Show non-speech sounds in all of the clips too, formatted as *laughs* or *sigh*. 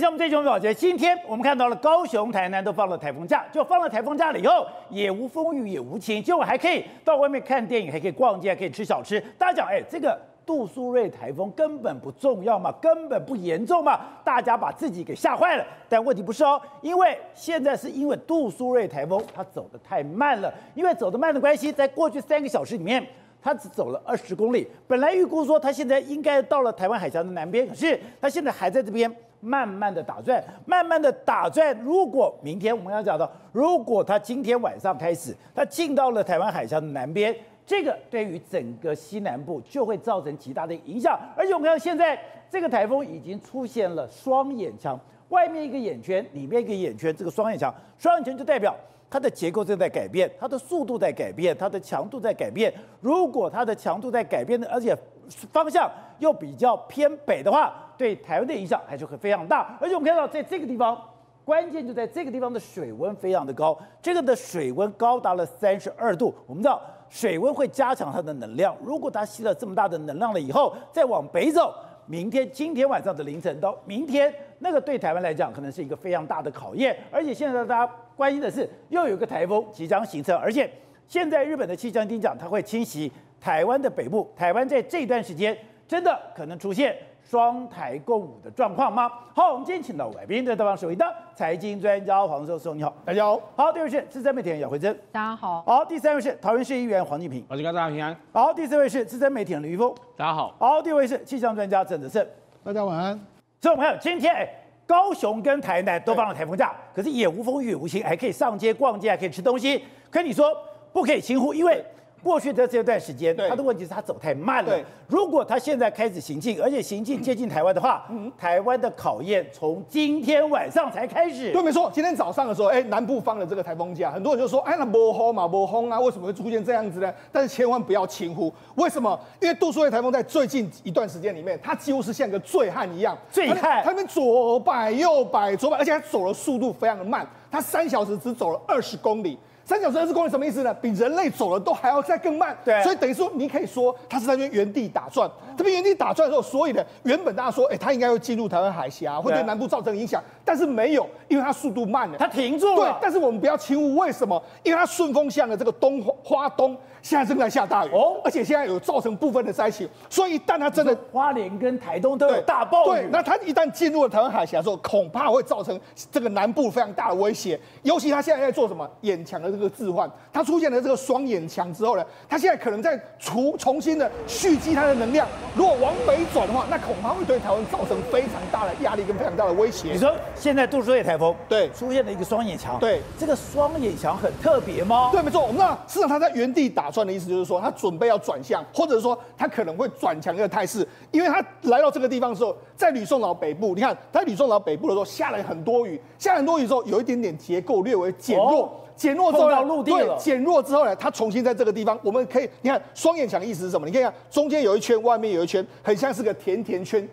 像我们最新闻报道。今天我们看到了高雄、台南都放了台风假，就放了台风假了以后，也无风雨也无晴，结果还可以到外面看电影，还可以逛街，还可以吃小吃。大家讲，哎，这个杜苏芮台风根本不重要嘛，根本不严重嘛，大家把自己给吓坏了。但问题不是哦，因为现在是因为杜苏芮台风它走得太慢了，因为走得慢的关系，在过去三个小时里面。它只走了二十公里，本来预估说它现在应该到了台湾海峡的南边，可是它现在还在这边慢慢的打转，慢慢的打转。如果明天我们要讲到，如果它今天晚上开始，它进到了台湾海峡的南边，这个对于整个西南部就会造成极大的影响。而且我们看到现在这个台风已经出现了双眼墙，外面一个眼圈，里面一个眼圈，这个双眼墙，双眼圈就代表。它的结构正在改变，它的速度在改变，它的强度在改变。如果它的强度在改变的，而且方向又比较偏北的话，对台湾的影响还是会非常大。而且我们看到，在这个地方，关键就在这个地方的水温非常的高，这个的水温高达了三十二度。我们知道，水温会加强它的能量。如果它吸了这么大的能量了以后，再往北走。明天今天晚上的凌晨到明天，那个对台湾来讲可能是一个非常大的考验。而且现在大家关心的是，又有一个台风即将形成，而且现在日本的气象厅讲，它会侵袭台湾的北部。台湾在这段时间真的可能出现双台共舞的状况吗？好，我们今天请到来宾，在台湾首位的财经专家黄教授，你好，大家好。好，第二位是资深媒体人姚慧珍，大家好。好，第三位是桃园市议员黄敬平，我是大家平安。好，第四位是资深媒体人李玉峰，大家好。好，第五位是气象专家郑德胜，大家晚安。所以我们看今天，哎，高雄跟台南都放了台风假，可是也无风雨也无晴，还可以上街逛街，还可以吃东西。可你说不可以轻忽，因为。过去的这段时间，他的问题是他走太慢了。如果他现在开始行进，而且行进接近台湾的话，台湾的考验从今天晚上才开始。对，没错。今天早上的时候，哎，南部放了这个台风假，很多人就说，哎，那没风嘛，没风啊，为什么会出现这样子呢？但是千万不要轻忽，为什么？因为杜苏芮台风在最近一段时间里面，它几乎是像个醉汉一样，醉汉，他们左摆右摆左摆，而且它走的速度非常的慢，它三小时只走了二十公里。三小时二十公里什么意思呢？比人类走的都还要再更慢。对，所以等于说，你可以说它是在那边原地打转。这边原地打转的时候，所以呢，原本大家说，哎，它应该会进入台湾海峡，会对南部造成影响，但是没有，因为它速度慢了，它停住了。对，但是我们不要轻忽，为什么？因为它顺风向的这个东花东。现在正在下大雨哦，而且现在有造成部分的灾情，所以一旦它真的花莲跟台东都有大暴雨，对，那它一旦进入了台湾海峡的时候，恐怕会造成这个南部非常大的威胁。尤其它现在在做什么？眼墙的这个置换，它出现了这个双眼墙之后呢，它现在可能在除重新的蓄积它的能量。如果往北转的话，那恐怕会对台湾造成非常大的压力跟非常大的威胁。你说现在杜苏芮台风对出现了一个双眼墙，对，这个双眼墙很特别吗？对，没错。我们知道，事实上它在原地打转的意思就是说他。准备要转向，或者说他可能会转强一个态势，因为他来到这个地方的时候，在吕宋岛北部，你看在吕宋岛北部的时候下了很多雨，下很多雨之后有一点点结构略微减弱，哦、减弱之后到陆地了，减弱之后呢，它重新在这个地方，我们可以你看双眼墙的意思是什么？你看看中间有一圈，外面有一圈，很像是个甜甜圈。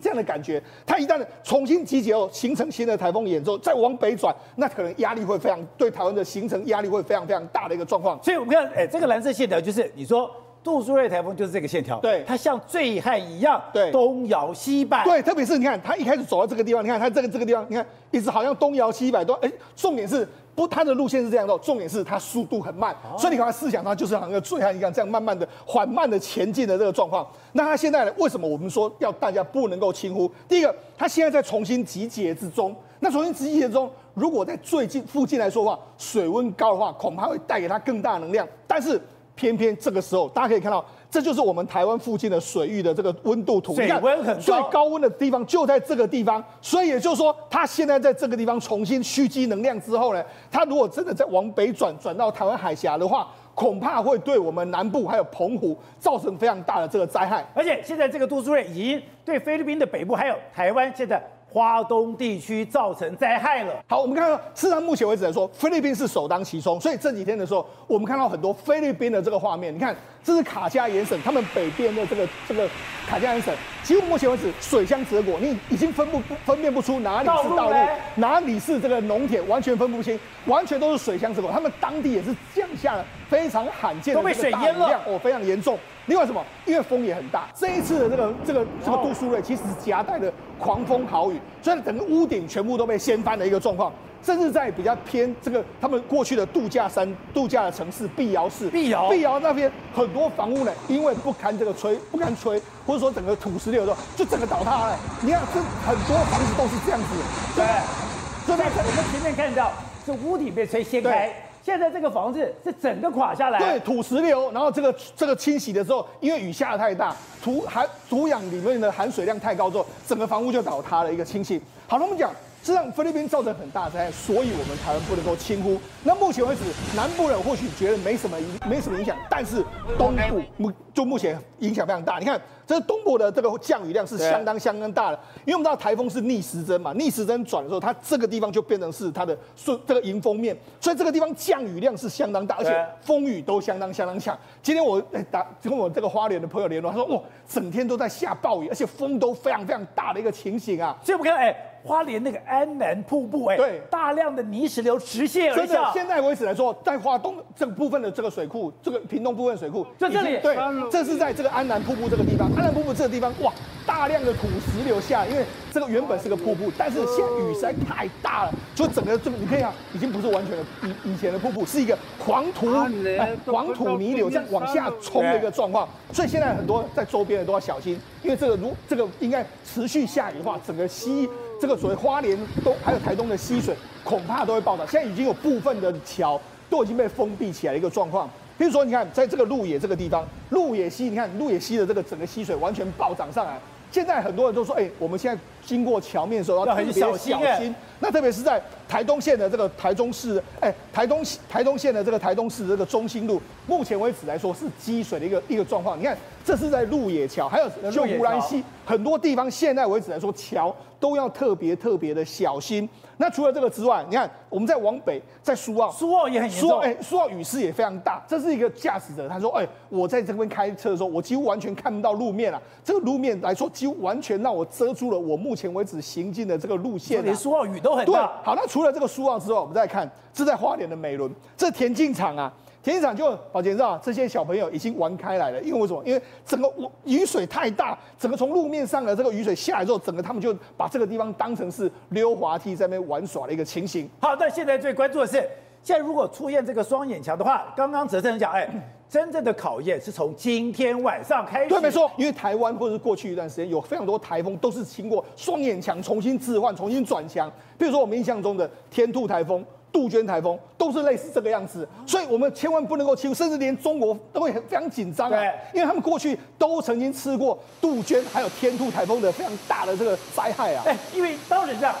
这样的感觉，它一旦重新集结后，形成新的台风眼之后，再往北转，那可能压力会非常，对台湾的形成压力会非常非常大的一个状况。所以我们看，哎，这个蓝色线条就是你说杜苏芮台风就是这个线条，对，它像醉汉一样，对，东摇西摆，对，特别是你看它一开始走到这个地方，你看它这个这个地方，你看一直好像东摇西摆，都哎，重点是。不，它的路线是这样的，重点是它速度很慢，所以你看它思想，它就是好像个醉汉一样，这样慢慢的、缓慢的前进的这个状况。那它现在呢？为什么我们说要大家不能够轻忽？第一个，它现在在重新集结之中。那重新集结之中，如果在最近附近来说的话，水温高的话，恐怕会带给它更大的能量。但是偏偏这个时候，大家可以看到。这就是我们台湾附近的水域的这个温度图，水温很高，最高温的地方就在这个地方，所以也就是说，它现在在这个地方重新蓄积能量之后呢，它如果真的再往北转，转到台湾海峡的话，恐怕会对我们南部还有澎湖造成非常大的这个灾害。而且现在这个杜苏芮已经对菲律宾的北部还有台湾现在。花东地区造成灾害了。好，我们看到，事实上目前为止来说，菲律宾是首当其冲。所以这几天的时候，我们看到很多菲律宾的这个画面。你看，这是卡加延省，他们北边的这个这个卡加延省，几乎目前为止水乡泽国，你已经分不分辨不出哪里是道路，哪里是这个农田，完全分不清，完全都是水乡泽国。他们当地也是降下了非常罕见的这个大雨量，哦，非常严重。另外什么？因为风也很大，这一次的这个这个这个杜苏芮其实是夹带的狂风豪雨。雨，所以整个屋顶全部都被掀翻的一个状况。甚至在比较偏这个他们过去的度假山、度假的城市碧瑶市，碧瑶碧瑶那边很多房屋呢，因为不堪这个吹，不堪吹，或者说整个土石流的时候，就整个倒塌了。你看，这很多房子都是这样子。对，所以我们前面看到是屋顶被吹掀开。现在这个房子是整个垮下来，对，土石流，然后这个这个清洗的时候，因为雨下的太大，土含土壤里面的含水量太高之后，整个房屋就倒塌了一个清洗。好，那我们讲。这让菲律宾造成很大灾害，所以我们台湾不能够轻忽。那目前为止，南部人或许觉得没什么影，没什么影响，但是东部目就目前影响非常大。你看，这东部的这个降雨量是相当相当大的，因为我们知道台风是逆时针嘛，逆时针转的时候，它这个地方就变成是它的顺这个迎风面，所以这个地方降雨量是相当大，而且风雨都相当相当强。今天我打跟我这个花莲的朋友联络，他说哇，整天都在下暴雨，而且风都非常非常大的一个情形啊。所以我们看，哎。花莲那个安南瀑布，哎，对，大量的泥石流直泻而下。现在为止来说，在华东这个部分的这个水库，这个屏东部分水库，在这里，对，这是在这个安南瀑布这个地方。安南瀑布这个地方，哇，大量的土石流下，因为这个原本是个瀑布，但是现在雨实在太大了，就整个这个你可以看，已经不是完全的以以前的瀑布，是一个黄土哎黄土泥流这样往下冲的一个状况。所以现在很多在周边的都要小心，因为这个如这个应该持续下雨的话，整个溪。这个所谓花莲东还有台东的溪水，恐怕都会暴涨。现在已经有部分的桥都已经被封闭起来的一个状况。比如说，你看在这个鹿野这个地方，鹿野溪，你看鹿野溪的这个整个溪水完全暴涨上来。现在很多人都说，哎，我们现在经过桥面的时候要很小心。那特别是在台东县的这个台中市，哎，台东台东县的这个台东市的这个中心路，目前为止来说是积水的一个一个状况。你看，这是在鹿野桥，还有秀湖兰溪，很多地方现在为止来说桥都要特别特别的小心。那除了这个之外，你看我们在往北，在苏澳，苏澳也很严重。哎，苏澳雨势也非常大。这是一个驾驶者，他说：“哎，我在这边开车的时候，我几乎完全看不到路面啊。这个路面来说，几乎完全让我遮住了我目前为止行进的这个路线。连苏澳雨都很大。对，好，那除了这个苏澳之外，我们再看，这是在花莲的美仑，这田径场啊。”田径场就宝杰知道，这些小朋友已经玩开来了，因为为什么？因为整个雨水太大，整个从路面上的这个雨水下来之后，整个他们就把这个地方当成是溜滑梯在那边玩耍的一个情形。好，那现在最关注的是，现在如果出现这个双眼墙的话，刚刚哲政讲，哎，真正的考验是从今天晚上开始。对，没错，因为台湾或者是过去一段时间有非常多台风都是经过双眼墙重新置换、重新转强，比如说我们印象中的天兔台风。杜鹃台风都是类似这个样子，所以我们千万不能够欺负，甚至连中国都会非常紧张啊，因为他们过去都曾经吃过杜鹃还有天兔台风的非常大的这个灾害啊。哎，因为当时这样，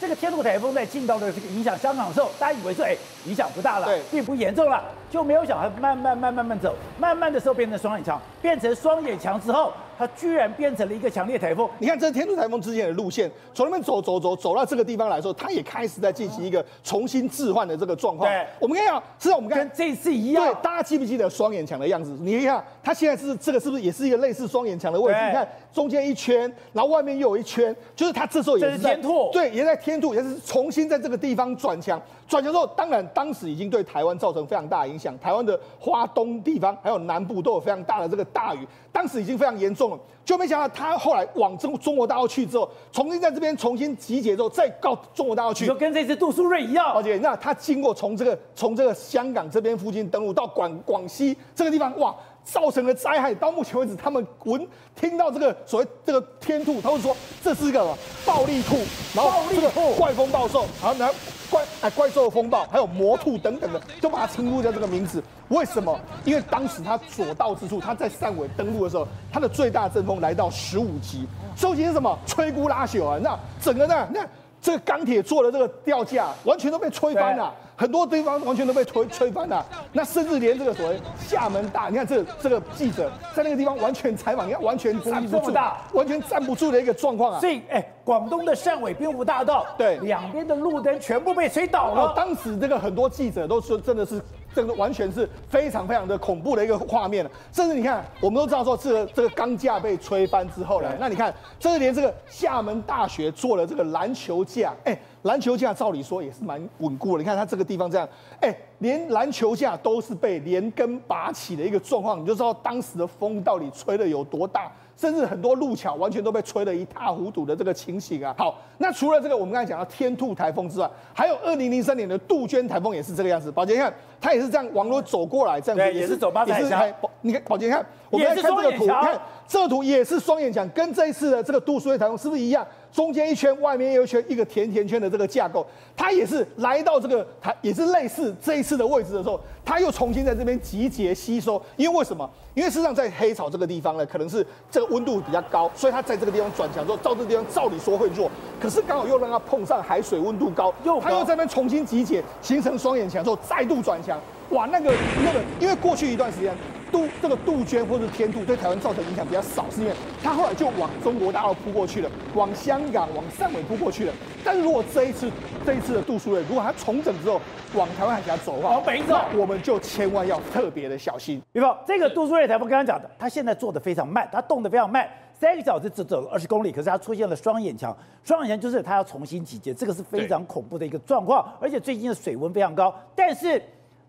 这个天兔台风在进到的这个影响香港的时候，大家以为说，哎，影响不大了，并不严重了，就没有想它慢慢慢慢慢走，慢慢的时候变成双眼墙，变成双眼墙之后。它居然变成了一个强烈台风。你看，这是天兔台风之前的路线，从那边走走走走到这个地方来说，它也开始在进行一个重新置换的这个状况。对，我们看啊，是我们看跟这次一样。对，大家记不记得双眼墙的样子？你看，它现在是这个是不是也是一个类似双眼墙的位置？你看中间一圈，然后外面又有一圈，就是它这时候也是在天兔，对，也在天兔，也是重新在这个地方转墙。转墙之后，当然当时已经对台湾造成非常大的影响，台湾的花东地方还有南部都有非常大的这个大雨，当时已经非常严重了，就没想到他后来往中中国大陆去之后，重新在这边重新集结之后，再告中国大陆去，就跟这次杜苏芮一样。而且那他经过从这个从这个香港这边附近登陆到广广西这个地方，哇！造成了灾害，到目前为止，他们闻听到这个所谓这个天兔，他会说这是一个什么暴力兔，然后这个怪风暴兽，然后呢怪哎怪兽风暴，还有魔兔等等的，就把它称呼叫这个名字。为什么？因为当时他所到之处，他在汕尾登陆的时候，他的最大阵风来到十五级，十五级是什么？摧枯拉朽啊！那整个呢？那这个钢铁做的这个吊架完全都被吹翻了。很多地方完全都被吹吹翻了，那甚至连这个所谓厦门大，你看这、这个记者在那个地方完全采访，你看完全站不住，完全站不住的一个状况啊！所以，哎，广东的汕尾边湖大道，对，两边的路灯全部被吹倒了。当时这个很多记者都说，真的是。这个完全是非常非常的恐怖的一个画面。了，甚至你看，我们都知道说，这个这个钢架被吹翻之后呢，那你看，这是连这个厦门大学做了这个篮球架，哎，篮球架照理说也是蛮稳固的，你看它这个地方这样，哎，连篮球架都是被连根拔起的一个状况，你就知道当时的风到底吹的有多大。甚至很多路桥完全都被吹得一塌糊涂的这个情形啊。好，那除了这个我们刚才讲到天兔台风之外，还有二零零三年的杜鹃台风也是这个样子。宝杰，你看它也是这样往路走过来，这样子也是走八彩墙。你看宝杰，你看我们来看这个图，你看这个图也是双眼墙，跟这一次的这个杜苏芮台风是不是一样？中间一圈，外面又一圈，一个甜甜圈的这个架构，它也是来到这个它也是类似这一次的位置的时候，它又重新在这边集结吸收。因为为什么？因为事实上在黑潮这个地方呢，可能是这个温度比较高，所以它在这个地方转强之后，照这个地方照理说会弱，可是刚好又让它碰上海水温度高，又它又在那边重新集结，形成双眼墙之后再度转强。哇，那个那个，因为过去一段时间。杜这个杜鹃或者天兔对台湾造成影响比较少，是因为它后来就往中国大陆扑过去了，往香港、往汕尾扑过去了。但是如果这一次这一次的杜苏芮，如果它重整之后往台湾海峡走的话，往北走，我们就千万要特别的小心。比方这个杜苏芮台风刚刚讲的，它现在做的非常慢，它动得非常慢，三个小时只走了二十公里，可是它出现了双眼墙，双眼墙就是它要重新集结，这个是非常恐怖的一个状况，而且最近的水温非常高，但是。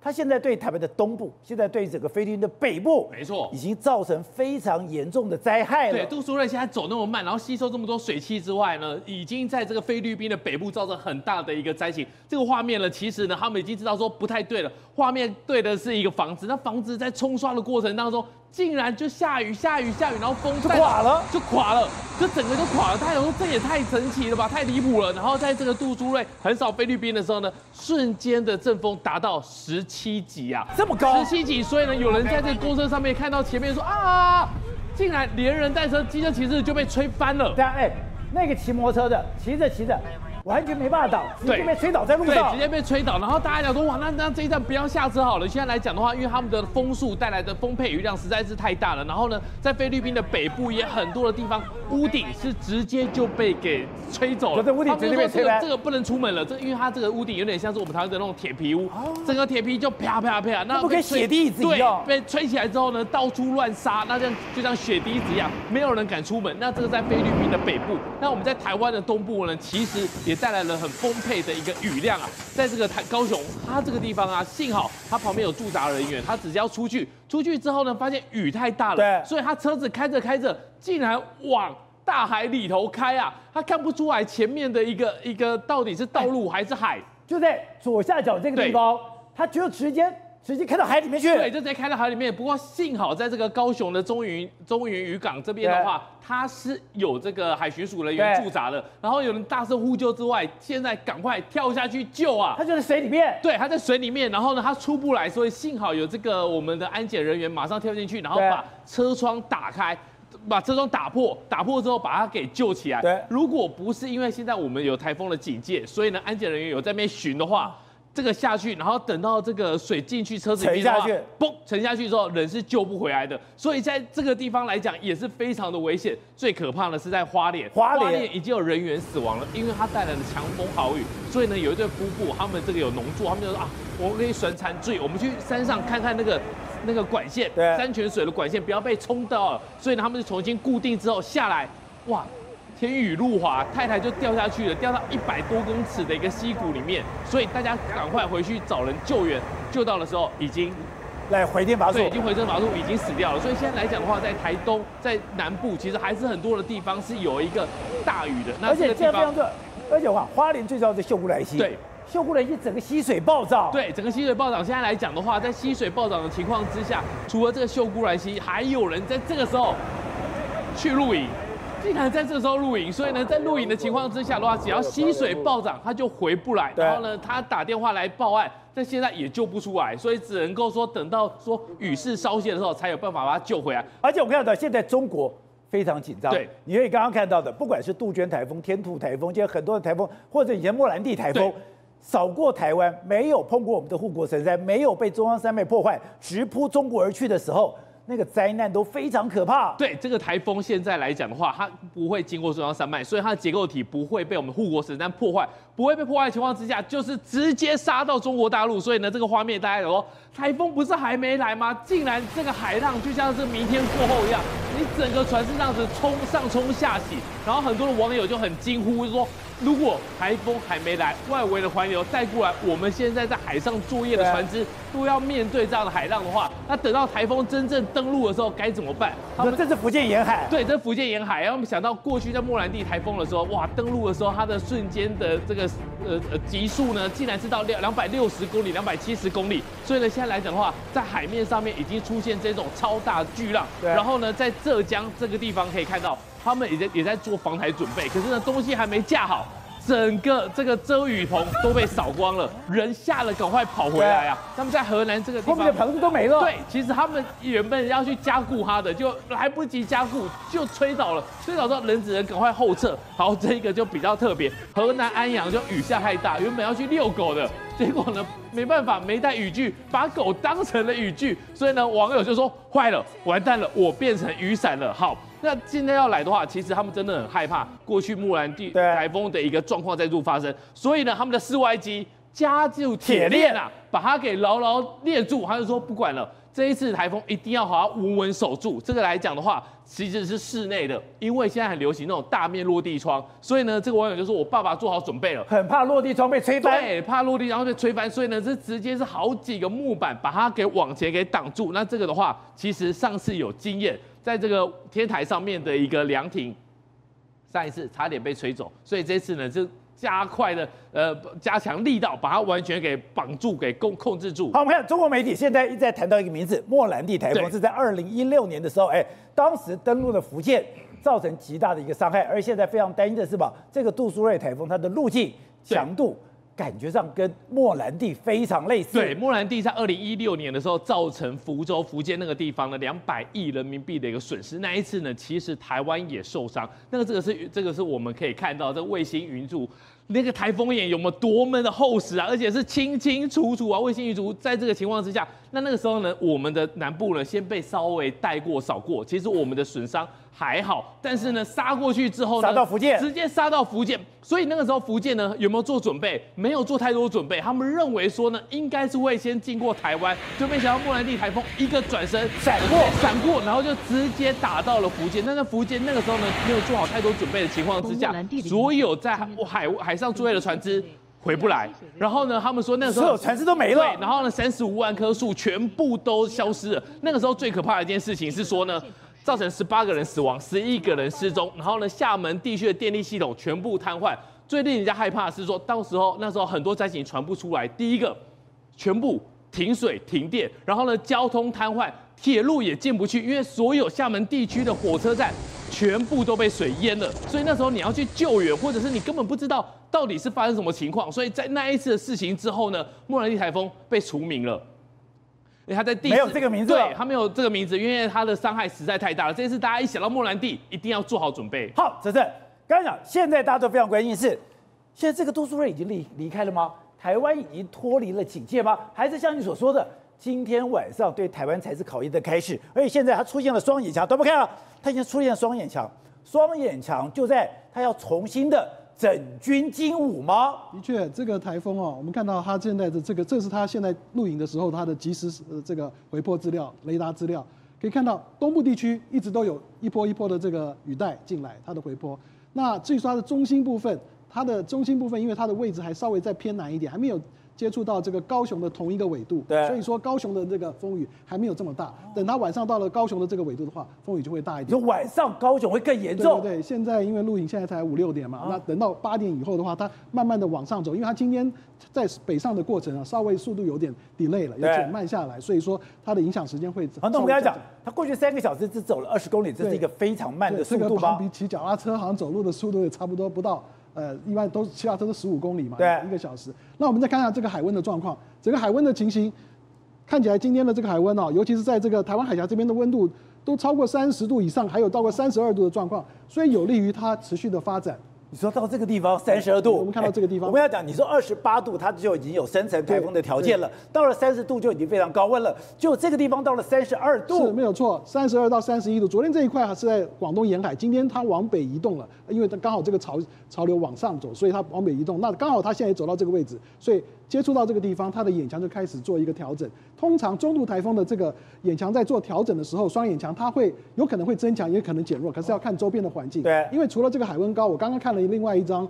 它现在对台湾的东部，现在对整个菲律宾的北部，没错，已经造成非常严重的灾害了。对，杜苏芮现在走那么慢，然后吸收这么多水汽之外呢，已经在这个菲律宾的北部造成很大的一个灾情。这个画面呢，其实呢，他们已经知道说不太对了。画面对的是一个房子，那房子在冲刷的过程当中。竟然就下雨下雨下雨，然后风就垮了，就垮了，就整个就垮了。他有说这也太神奇了吧，太离谱了。然后在这个杜苏芮横扫菲律宾的时候呢，瞬间的阵风达到十七级啊，这么高，十七级。所以呢，有人在这个公车上面看到前面说啊，竟然连人带车机车骑士就被吹翻了。对啊，哎，那个骑摩托车的骑着骑着。完全没办法倒，直接被吹倒在路上。对，直接被吹倒。然后大家讲说，哇，那那这一站不要下车好了。现在来讲的话，因为他们的风速带来的风沛雨量实在是太大了。然后呢，在菲律宾的北部也很多的地方，屋顶是直接就被给吹走了。这屋顶直接被吹了。这个不能出门了，这因为它这个屋顶有点像是我们台湾的那种铁皮屋，整个铁皮就啪啪啪，那不跟雪地子一样。对，被吹起来之后呢，到处乱杀，那这样就像雪滴子一样，没有人敢出门。那这个在菲律宾的北部，那我们在台湾的东部呢，其实也带来了很丰。沛的一个雨量啊，在这个台高雄，它这个地方啊，幸好它旁边有驻扎人员，他只是要出去，出去之后呢，发现雨太大了，对，所以他车子开着开着，竟然往大海里头开啊，他看不出来前面的一个一个到底是道路还是海，就在左下角这个地方，他就直接。直接开到海里面去，对，就直接开到海里面。不过幸好在这个高雄的中云中云渔港这边的话，它是有这个海巡署人员驻扎的。然后有人大声呼救之外，现在赶快跳下去救啊！他就在水里面，对，他在水里面。然后呢，他出不来，所以幸好有这个我们的安检人员马上跳进去，然后把车窗打开，把车窗打破，打破之后把它给救起来。对，如果不是因为现在我们有台风的警戒，所以呢，安检人员有在那边巡的话。这个下去，然后等到这个水进去车子里面的话，沉下去，嘣，沉下去之后人是救不回来的。所以在这个地方来讲也是非常的危险。最可怕的是在花莲，花莲，已经有人员死亡了，因为它带来了强风豪雨。所以呢，有一对夫妇，他们这个有农作，他们就说啊，我们可以选残罪，我们去山上看看那个 *laughs* 那个管线，山泉水的管线不要被冲到了。所以呢，他们就重新固定之后下来，哇。天雨路滑，太太就掉下去了，掉到一百多公尺的一个溪谷里面，所以大家赶快回去找人救援。救到的时候已经来回天乏术，对，已经回天乏术，已经死掉了。所以现在来讲的话，在台东、在南部，其实还是很多的地方是有一个大雨的。那而且这样非常热，而且话花莲最重要的秀姑来溪，对，秀姑峦溪整个溪水暴涨，对，整个溪水暴涨。现在来讲的话，在溪水暴涨的情况之下，除了这个秀姑峦溪，还有人在这个时候去露营。竟然在这时候露营，所以呢，在露营的情况之下的话，只要溪水暴涨，他就回不来。然后呢，他打电话来报案，但现在也救不出来，所以只能够说等到说雨势稍歇的时候，才有办法把他救回来。而且我们看到现在中国非常紧张。对，因为刚刚看到的，不管是杜鹃台风、天兔台风，现在很多的台风，或者以前莫兰蒂台风扫过台湾，没有碰过我们的护国神山，没有被中央山脉破坏，直扑中国而去的时候。那个灾难都非常可怕。对，这个台风现在来讲的话，它不会经过中央山脉，所以它的结构体不会被我们护国神山破坏，不会被破坏的情况之下，就是直接杀到中国大陆。所以呢，这个画面大家有说，台风不是还没来吗？竟然这个海浪就像是明天过后一样，你整个船是这样子冲上冲下洗，然后很多的网友就很惊呼，说。如果台风还没来，外围的环流带过来，我们现在在海上作业的船只都要面对这样的海浪的话，那等到台风真正登陆的时候该怎么办？他们这是福建沿海，对，这是福建沿海。然后我们想到过去在莫兰蒂台风的时候，哇，登陆的时候它的瞬间的这个呃呃极速呢，竟然是到两两百六十公里、两百七十公里。所以呢，现在来讲的话，在海面上面已经出现这种超大巨浪。对。然后呢，在浙江这个地方可以看到。他们也在也在做防台准备，可是呢，东西还没架好，整个这个遮雨棚都被扫光了，人吓了赶快跑回来啊！他们在河南这个地方，后面的棚子都没了。对，其实他们原本要去加固它的，就来不及加固，就吹倒了。吹倒之后，人只能赶快后撤。好，这个就比较特别。河南安阳就雨下太大，原本要去遛狗的，结果呢，没办法，没带雨具，把狗当成了雨具，所以呢，网友就说坏了，完蛋了，我变成雨伞了。好。那现在要来的话，其实他们真的很害怕过去木兰地台风的一个状况再度发生，所以呢，他们的室外机加就铁链啊，把它给牢牢链住。他就说不管了，这一次台风一定要好好稳稳守住。这个来讲的话，其实是室内的，因为现在很流行那种大面落地窗，所以呢，这个网友就说我爸爸做好准备了，很怕落地窗被吹翻，对，怕落地窗被吹翻，所以呢，这直接是好几个木板把它给往前给挡住。那这个的话，其实上次有经验。在这个天台上面的一个凉亭，上一次差点被吹走，所以这次呢就加快的呃加强力道，把它完全给绑住，给控控制住。好，我们看中国媒体现在一直在谈到一个名字——莫兰蒂台风，是在二零一六年的时候，哎，当时登陆了福建，造成极大的一个伤害，而现在非常担心的是吧，这个杜苏芮台风它的路径强度。感觉上跟莫兰蒂非常类似。对，莫兰蒂在二零一六年的时候，造成福州、福建那个地方的两百亿人民币的一个损失。那一次呢，其实台湾也受伤。那个这个是这个是我们可以看到这卫星云图，那个台风眼有没有多么的厚实啊？而且是清清楚楚啊！卫星云图在这个情况之下，那那个时候呢，我们的南部呢先被稍微带过扫过，其实我们的损伤。还好，但是呢，杀过去之后呢，杀到福建，直接杀到福建。所以那个时候福建呢，有没有做准备？没有做太多准备。他们认为说呢，应该是会先经过台湾，就没想到莫兰蒂台风一个转身闪过，闪过，然后就直接打到了福建。但是福建那个时候呢，没有做好太多准备的情况之下，所有在海海上作业的船只回不来。然后呢，他们说那个时候所有船只都没了。对然后呢，三十五万棵树全部都消失了。那个时候最可怕的一件事情是说呢。造成十八个人死亡，十一个人失踪。然后呢，厦门地区的电力系统全部瘫痪。最令人家害怕的是说，到时候那时候很多灾情传不出来。第一个，全部停水停电，然后呢，交通瘫痪，铁路也进不去，因为所有厦门地区的火车站全部都被水淹了。所以那时候你要去救援，或者是你根本不知道到底是发生什么情况。所以在那一次的事情之后呢，莫兰蒂台风被除名了。因为他在第没有这个名字，对，他没有这个名字，因为他的伤害实在太大了。这次大家一想到莫兰蒂，一定要做好准备。好，哲正，刚才讲，现在大家都非常关心是，现在这个杜苏芮已经离离开了吗？台湾已经脱离了警戒吗？还是像你所说的，今天晚上对台湾才是考验的开始？而且现在他出现了双眼墙，都不看了，他已经出现了双眼墙，双眼墙就在他要重新的。整军精武吗？的确，这个台风哦，我们看到它现在的这个，这是它现在录影的时候它的即时呃这个回波资料、雷达资料，可以看到东部地区一直都有一波一波的这个雨带进来，它的回波。那至于说它的中心部分，它的中心部分，因为它的位置还稍微再偏南一点，还没有。接触到这个高雄的同一个纬度，对，所以说高雄的这个风雨还没有这么大。等它晚上到了高雄的这个纬度的话，风雨就会大一点。就晚上高雄会更严重。对对对，现在因为录影现在才五六点嘛，那等到八点以后的话，它慢慢的往上走，因为它今天在北上的过程啊，稍微速度有点 delay 了，有减慢下来，所以说它的影响时间会。好，那我们刚才讲，它过去三个小时只走了二十公里，这是一个非常慢的速度吗？比骑脚踏车好像走路的速度也差不多不到。呃，一般都骑脚踏车都十五公里嘛，对，一个小时。那我们再看一下这个海温的状况，整个海温的情形，看起来今天的这个海温哦，尤其是在这个台湾海峡这边的温度都超过三十度以上，还有到过三十二度的状况，所以有利于它持续的发展。你说到这个地方三十二度，我们看到这个地方，我们要讲，你说二十八度，它就已经有生成台风的条件了。到了三十度就已经非常高温了。就这个地方到了三十二度，是没有错，三十二到三十一度。昨天这一块还是在广东沿海，今天它往北移动了，因为它刚好这个潮潮流往上走，所以它往北移动。那刚好它现在也走到这个位置，所以接触到这个地方，它的眼墙就开始做一个调整。通常中度台风的这个眼墙在做调整的时候，双眼墙它会有可能会增强，也可能减弱，可是要看周边的环境。对，因为除了这个海温高，我刚刚看了另外一张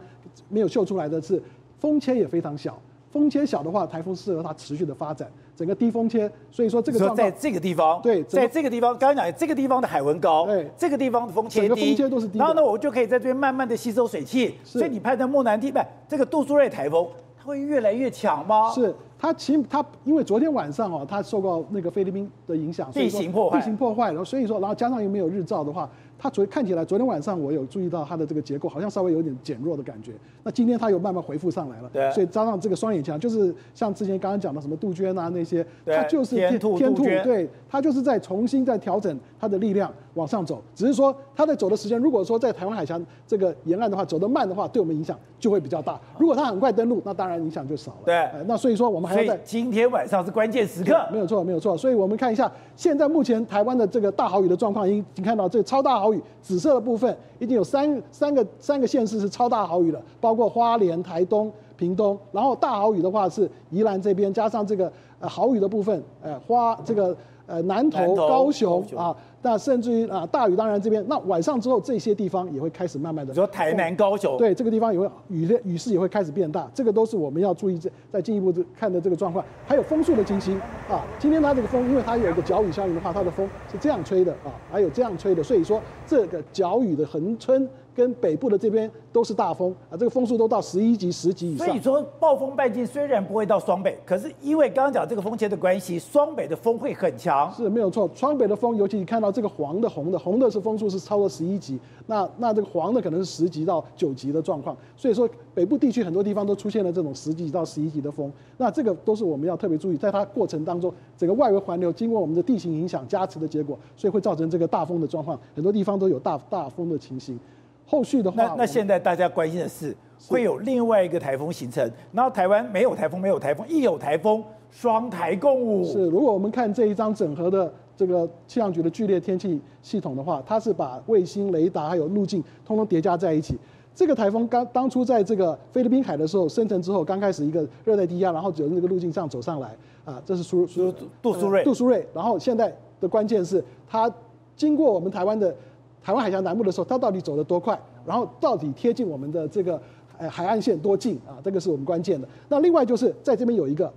没有秀出来的是风切也非常小。风切小的话，台风适合它持续的发展。整个低风切，所以说这个说在这个地方，对，在这个地方，刚刚讲这个地方的海温高，对，这个地方的风切低，整个风切都是低。然后呢，我就可以在这边慢慢的吸收水汽。所以你拍的莫南地不，这个杜苏芮台风，它会越来越强吗？是，它其它因为昨天晚上哦，它受到那个菲律宾的影响，地形破坏，地形破坏，然后所以说，然后加上又没有日照的话。它昨看起来，昨天晚上我有注意到它的这个结构好像稍微有点减弱的感觉。那今天它又慢慢恢复上来了，对，所以加上这个双眼强，就是像之前刚刚讲的什么杜鹃啊那些，它就是天兔，天兔，对，它就是在重新在调整它的力量往上走。只是说它在走的时间，如果说在台湾海峡这个沿岸的话，走得慢的话，对我们影响就会比较大。如果它很快登陆，那当然影响就少了。对，那所以说我们还要在今天晚上是关键时刻，没有错，没有错。所以我们看一下现在目前台湾的这个大豪雨的状况，已经看到这个超大豪雨，紫色的部分。已经有三三个三个县市是超大豪雨了，包括花莲、台东、屏东。然后大豪雨的话是宜兰这边，加上这个呃豪雨的部分，呃花这个呃南投、高雄啊。那甚至于啊，大雨当然这边，那晚上之后这些地方也会开始慢慢的。你说台南、高雄，对这个地方也会雨的雨势也会开始变大，这个都是我们要注意，这再进一步看的这个状况。还有风速的进行啊，今天它这个风，因为它有一个角雨效应的话，它的风是这样吹的啊，还有这样吹的，所以说这个角雨的横春。跟北部的这边都是大风啊，这个风速都到十一级、十级以上。所以说，暴风半径虽然不会到双北，可是因为刚刚讲这个风切的关系，双北的风会很强。是没有错，双北的风，尤其你看到这个黄的、红的，红的是风速是超过十一级，那那这个黄的可能是十级到九级的状况。所以说，北部地区很多地方都出现了这种十级到十一级的风，那这个都是我们要特别注意，在它过程当中，整个外围环流经过我们的地形影响加持的结果，所以会造成这个大风的状况，很多地方都有大大风的情形。后续的话，那那现在大家关心的是，会有另外一个台风形成，然后台湾没有台风，没有台风，一有台风，双台共舞。是，如果我们看这一张整合的这个气象局的剧烈天气系统的话，它是把卫星雷达还有路径通通叠加在一起。这个台风刚当初在这个菲律宾海的时候生成之后，刚开始一个热带低压，然后由那个路径上走上来啊，这是苏苏杜苏芮，杜苏芮。然后现在的关键是它经过我们台湾的。台湾海峡南部的时候，它到底走得多快？然后到底贴近我们的这个呃海岸线多近啊？这个是我们关键的。那另外就是在这边有一个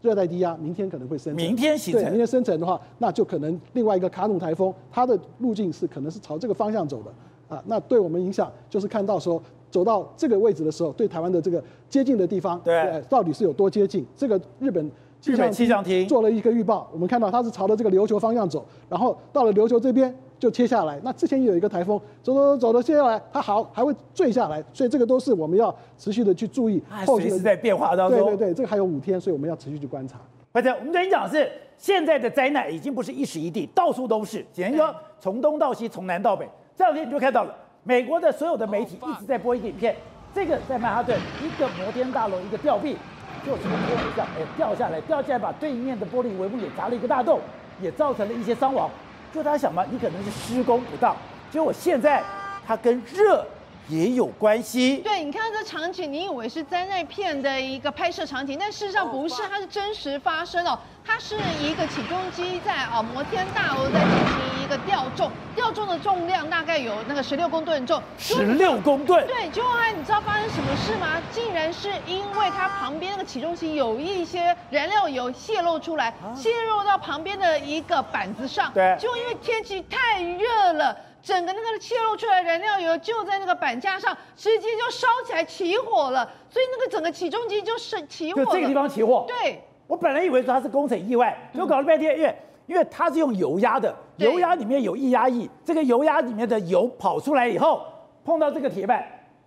热带低压，明天可能会生成。明天形成。对，明天生成的话，那就可能另外一个卡努台风，它的路径是可能是朝这个方向走的啊。那对我们影响就是看到说走到这个位置的时候，对台湾的这个接近的地方，对，到底是有多接近？这个日本日本气象厅做了一个预报，我们看到它是朝着这个琉球方向走，然后到了琉球这边。就切下来，那之前也有一个台风走走走走的，切下来它好还会坠下来，所以这个都是我们要持续的去注意。后续是在变化当中。对对对，这个还有五天，所以我们要持续去观察。或者我们跟你讲的是现在的灾难已经不是一时一地，到处都是，简单说从东到西，从南到北。这两天你就看到了，美国的所有的媒体一直在播一个影片，这个在曼哈顿一个摩天大楼一个吊臂就从玻璃上哎掉下来，掉下来把对面的玻璃帷幕也砸了一个大洞，也造成了一些伤亡。就他想嘛，你可能是施工不当，结果现在它跟热也有关系。对，你看到这场景，你以为是灾难片的一个拍摄场景，但事实上不是，它是真实发生哦。它是一个起重机在啊摩天大楼在进行一个吊重，吊重的重量大概有那个十六公吨重。十六公吨。对，就后你知道发生什么事吗？竟然是因为它旁边那个起重机有一些燃料油泄漏出来，泄漏到旁边的一个板子上。对。就因为天气太热了，整个那个泄露出来燃料油就在那个板架上，直接就烧起来起火了。所以那个整个起重机就是起火了。就这个地方起火。对。我本来以为说它是工程意外，就搞了半天，因为因为它是用油压的，油压里面有液压液，这个油压里面的油跑出来以后，碰到这个铁板，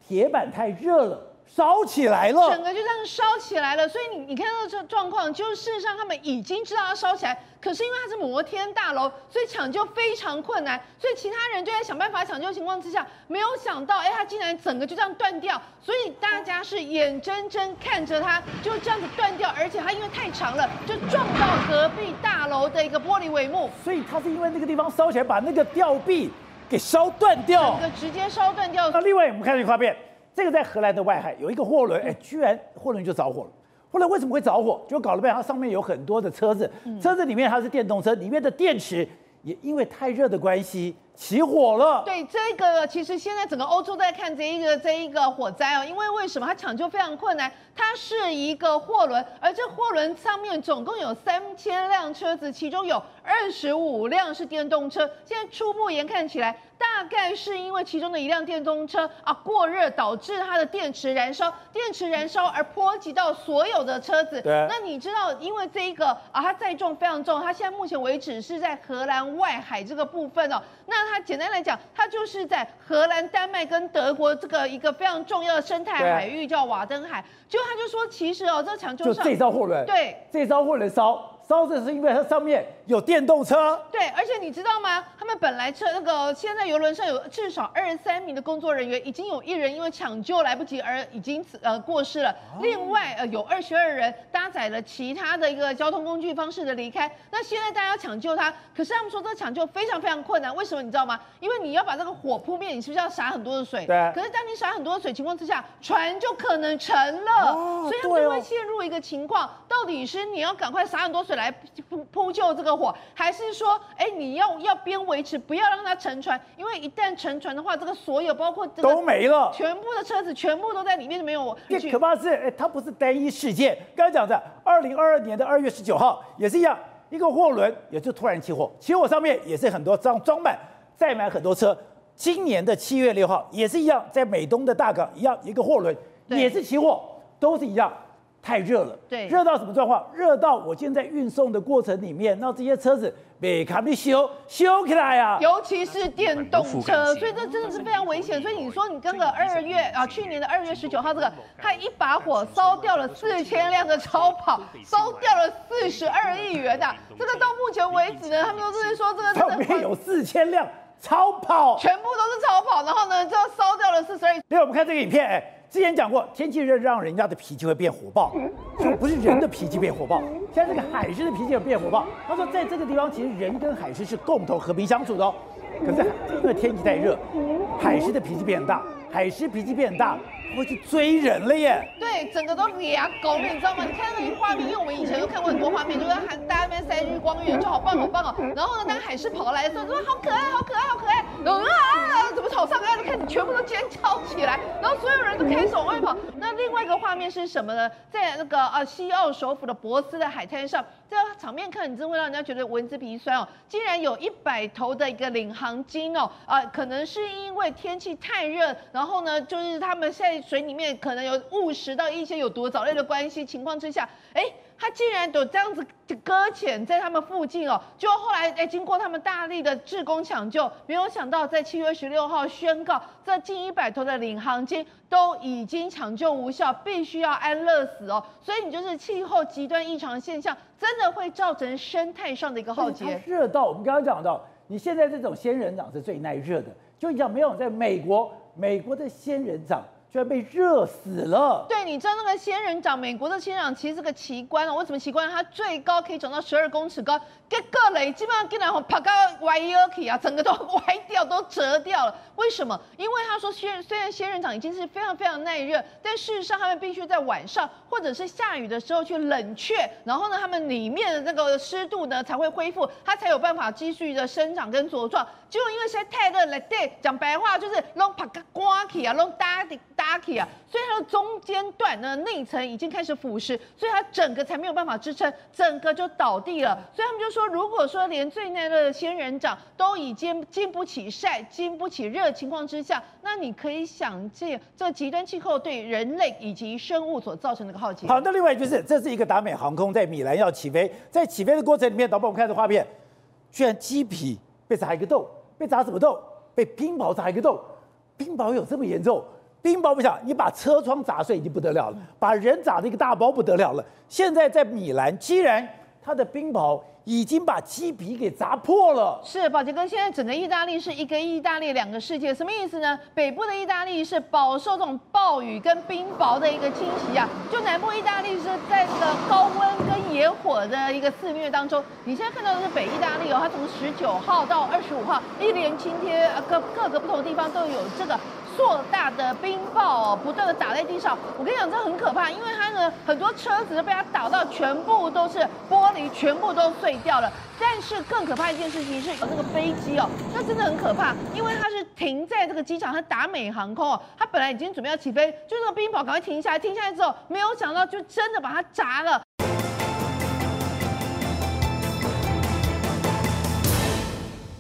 铁板太热了。烧起来了，整个就这样烧起来了。所以你你看到这状况，就是事实上他们已经知道要烧起来，可是因为它是摩天大楼，所以抢救非常困难。所以其他人就在想办法抢救情况之下，没有想到，哎，它竟然整个就这样断掉。所以大家是眼睁睁看着它就这样子断掉，而且它因为太长了，就撞到隔壁大楼的一个玻璃帷幕。所以它是因为那个地方烧起来，把那个吊臂给烧断掉，整个直接烧断掉。那另外我们看这个画面。这个在荷兰的外海有一个货轮，哎，居然货轮就着火了。后来为什么会着火？就搞了半天，它上面有很多的车子，车子里面它是电动车，里面的电池也因为太热的关系，起火了。对，这个其实现在整个欧洲都在看这一个这一个火灾哦，因为为什么它抢救非常困难？它是一个货轮，而这货轮上面总共有三千辆车子，其中有二十五辆是电动车。现在初步研看起来，大概是因为其中的一辆电动车啊过热，导致它的电池燃烧，电池燃烧而波及到所有的车子。对。那你知道，因为这一个啊，它载重非常重，它现在目前为止是在荷兰外海这个部分哦。那它简单来讲，它就是在荷兰、丹麦跟德国这个一个非常重要的生态海域，叫瓦登海。就他就说，其实哦，这抢救上就这艘货轮，对，这艘货轮烧烧的是因为它上面有电动车。对，而且你知道吗？他们本来车那个现在游轮上有至少二十三名的工作人员，已经有一人因为抢救来不及而已经呃过世了。另外呃有二十二人搭载了其他的一个交通工具方式的离开。那现在大家要抢救他，可是他们说这个抢救非常非常困难。为什么你知道吗？因为你要把这个火扑灭，你是不是要洒很多的水？对。可是当你洒很多的水情况之下，船就可能沉了。哦、所以他们就会陷入一个情况，到底是你要赶快洒很多水来扑扑救这个火，还是说，哎，你要要边维持，不要让它沉船，因为一旦沉船的话，这个所有包括都没了，全部的车子全部都在里面就没有。最可怕是，哎，它不是单一事件。刚才讲的，二零二二年的二月十九号也是一样，一个货轮也就突然起火，起火上面也是很多装装满载满很多车。今年的七月六号也是一样，在美东的大港一样，一个货轮也是起火。都是一样，太热了。对，热到什么状况？热到我现在运送的过程里面，那这些车子被卡被修修起来啊。尤其是电动车，所以这真的是非常危险。所以你说你跟个二月啊，去年的二月十九号，这个他一把火烧掉了四千辆的超跑，烧掉了四十二亿元的、啊。这个到目前为止呢，他们都是说这个上面有四千辆超跑，全部都是超跑，然后呢，就烧掉了四十二亿。对，我们看这个影片，哎。之前讲过，天气热让人家的脾气会变火爆，就不是人的脾气变火爆，现在这个海狮的脾气也变火爆。他说，在这个地方，其实人跟海狮是共同和平相处的哦。可是因为天气太热，海狮的脾气变大，海狮脾气变大。会去追人了耶！对，整个都俩狗，你知道吗？你看那个画面，因为我们以前都看过很多画面，就是喊大家那边塞日光浴，就好棒好棒哦。然后呢，当海狮跑来的时候，说好可爱，好可爱，好可爱。然后啊，怎么吵上来就开始全部都尖叫起来，然后所有人都开始往外跑。那另外一个画面是什么呢？在那个啊西澳首府的博斯的海滩上，这个场面看，你真会让人家觉得闻之鼻酸哦。竟然有一百头的一个领航鲸哦，啊，可能是因为天气太热，然后呢，就是他们现在。水里面可能有误食到一些有毒藻类的关系情况之下，哎，它竟然有这样子搁浅在他们附近哦。就后来哎，经过他们大力的志工抢救，没有想到在七月十六号宣告，这近一百头的领航鲸都已经抢救无效，必须要安乐死哦。所以你就是气候极端异常现象，真的会造成生态上的一个浩劫。热到我们刚刚讲到，你现在这种仙人掌是最耐热的，就你讲没有在美国，美国的仙人掌。居然被热死了！对，你知道那个仙人掌，美国的仙人掌其实是个奇观哦。为什么奇观？它最高可以长到十二公尺高，结果嘞，基本上竟然爬到歪腰去啊，整个都歪掉，都折掉了。为什么？因为他说仙虽然仙人掌已经是非常非常耐热，但事实上他们必须在晚上或者是下雨的时候去冷却，然后呢，他们里面的那个湿度呢才会恢复，它才有办法继续的生长跟茁壮。就因为现在太热了，对，讲白话就是弄爬个刮起啊，弄打的打起啊，所以它的中间段呢内层已经开始腐蚀，所以它整个才没有办法支撑，整个就倒地了。所以他们就说，如果说连最耐热的仙人掌都已经经不起晒、经不起热情况之下，那你可以想见这极端气候对人类以及生物所造成的一个浩劫。好，那另外就是这是一个达美航空在米兰要起飞，在起飞的过程里面，导播我们看这画面，居然机皮被砸一个洞。被砸什么洞？被冰雹砸一个洞。冰雹有这么严重？冰雹不想你把车窗砸碎已经不得了了，把人砸了一个大包不得了了。现在在米兰，既然它的冰雹。已经把鸡皮给砸破了。是，宝杰哥，现在整个意大利是一个意大利两个世界，什么意思呢？北部的意大利是饱受这种暴雨跟冰雹的一个侵袭啊，就南部意大利是在这个高温跟野火的一个肆虐当中。你现在看到的是北意大利哦，它从十九号到二十五号一连晴天，各各个不同地方都有这个。硕大的冰雹哦，不断的打在地上。我跟你讲，这很可怕，因为它呢很多车子都被它打到全部都是玻璃，全部都碎掉了。但是更可怕一件事情是，有这个飞机哦，那真的很可怕，因为它是停在这个机场，它达美航空哦，它本来已经准备要起飞，就这个冰雹赶快停下来，停下来之后，没有想到就真的把它砸了。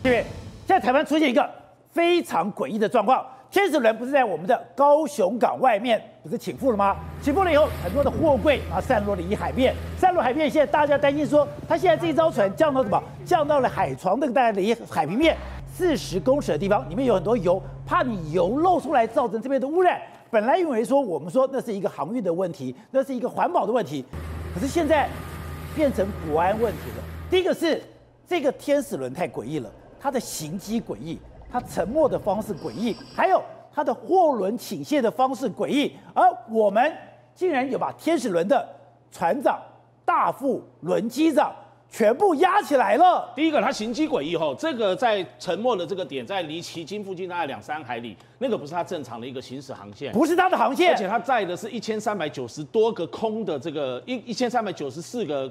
对，现在台湾出现一个非常诡异的状况，天使轮不是在我们的高雄港外面不是倾覆了吗？倾覆了以后，很多的货柜啊散落了一海面，散落海面，现在大家担心说，它现在这一艘船降到什么？降到了海床那个大概离海平面四十公尺的地方，里面有很多油，怕你油漏出来造成这边的污染。本来以为说我们说那是一个航运的问题，那是一个环保的问题，可是现在变成国安问题了。第一个是这个天使轮太诡异了。它的行迹诡异，它沉没的方式诡异，还有它的货轮倾泻的方式诡异，而我们竟然有把天使轮的船长、大副、轮机长全部压起来了。第一个，它行迹诡异，吼，这个在沉没的这个点，在离旗津附近大概两三海里，那个不是它正常的一个行驶航线，不是它的航线，而且它载的是一千三百九十多个空的这个一一千三百九十四个。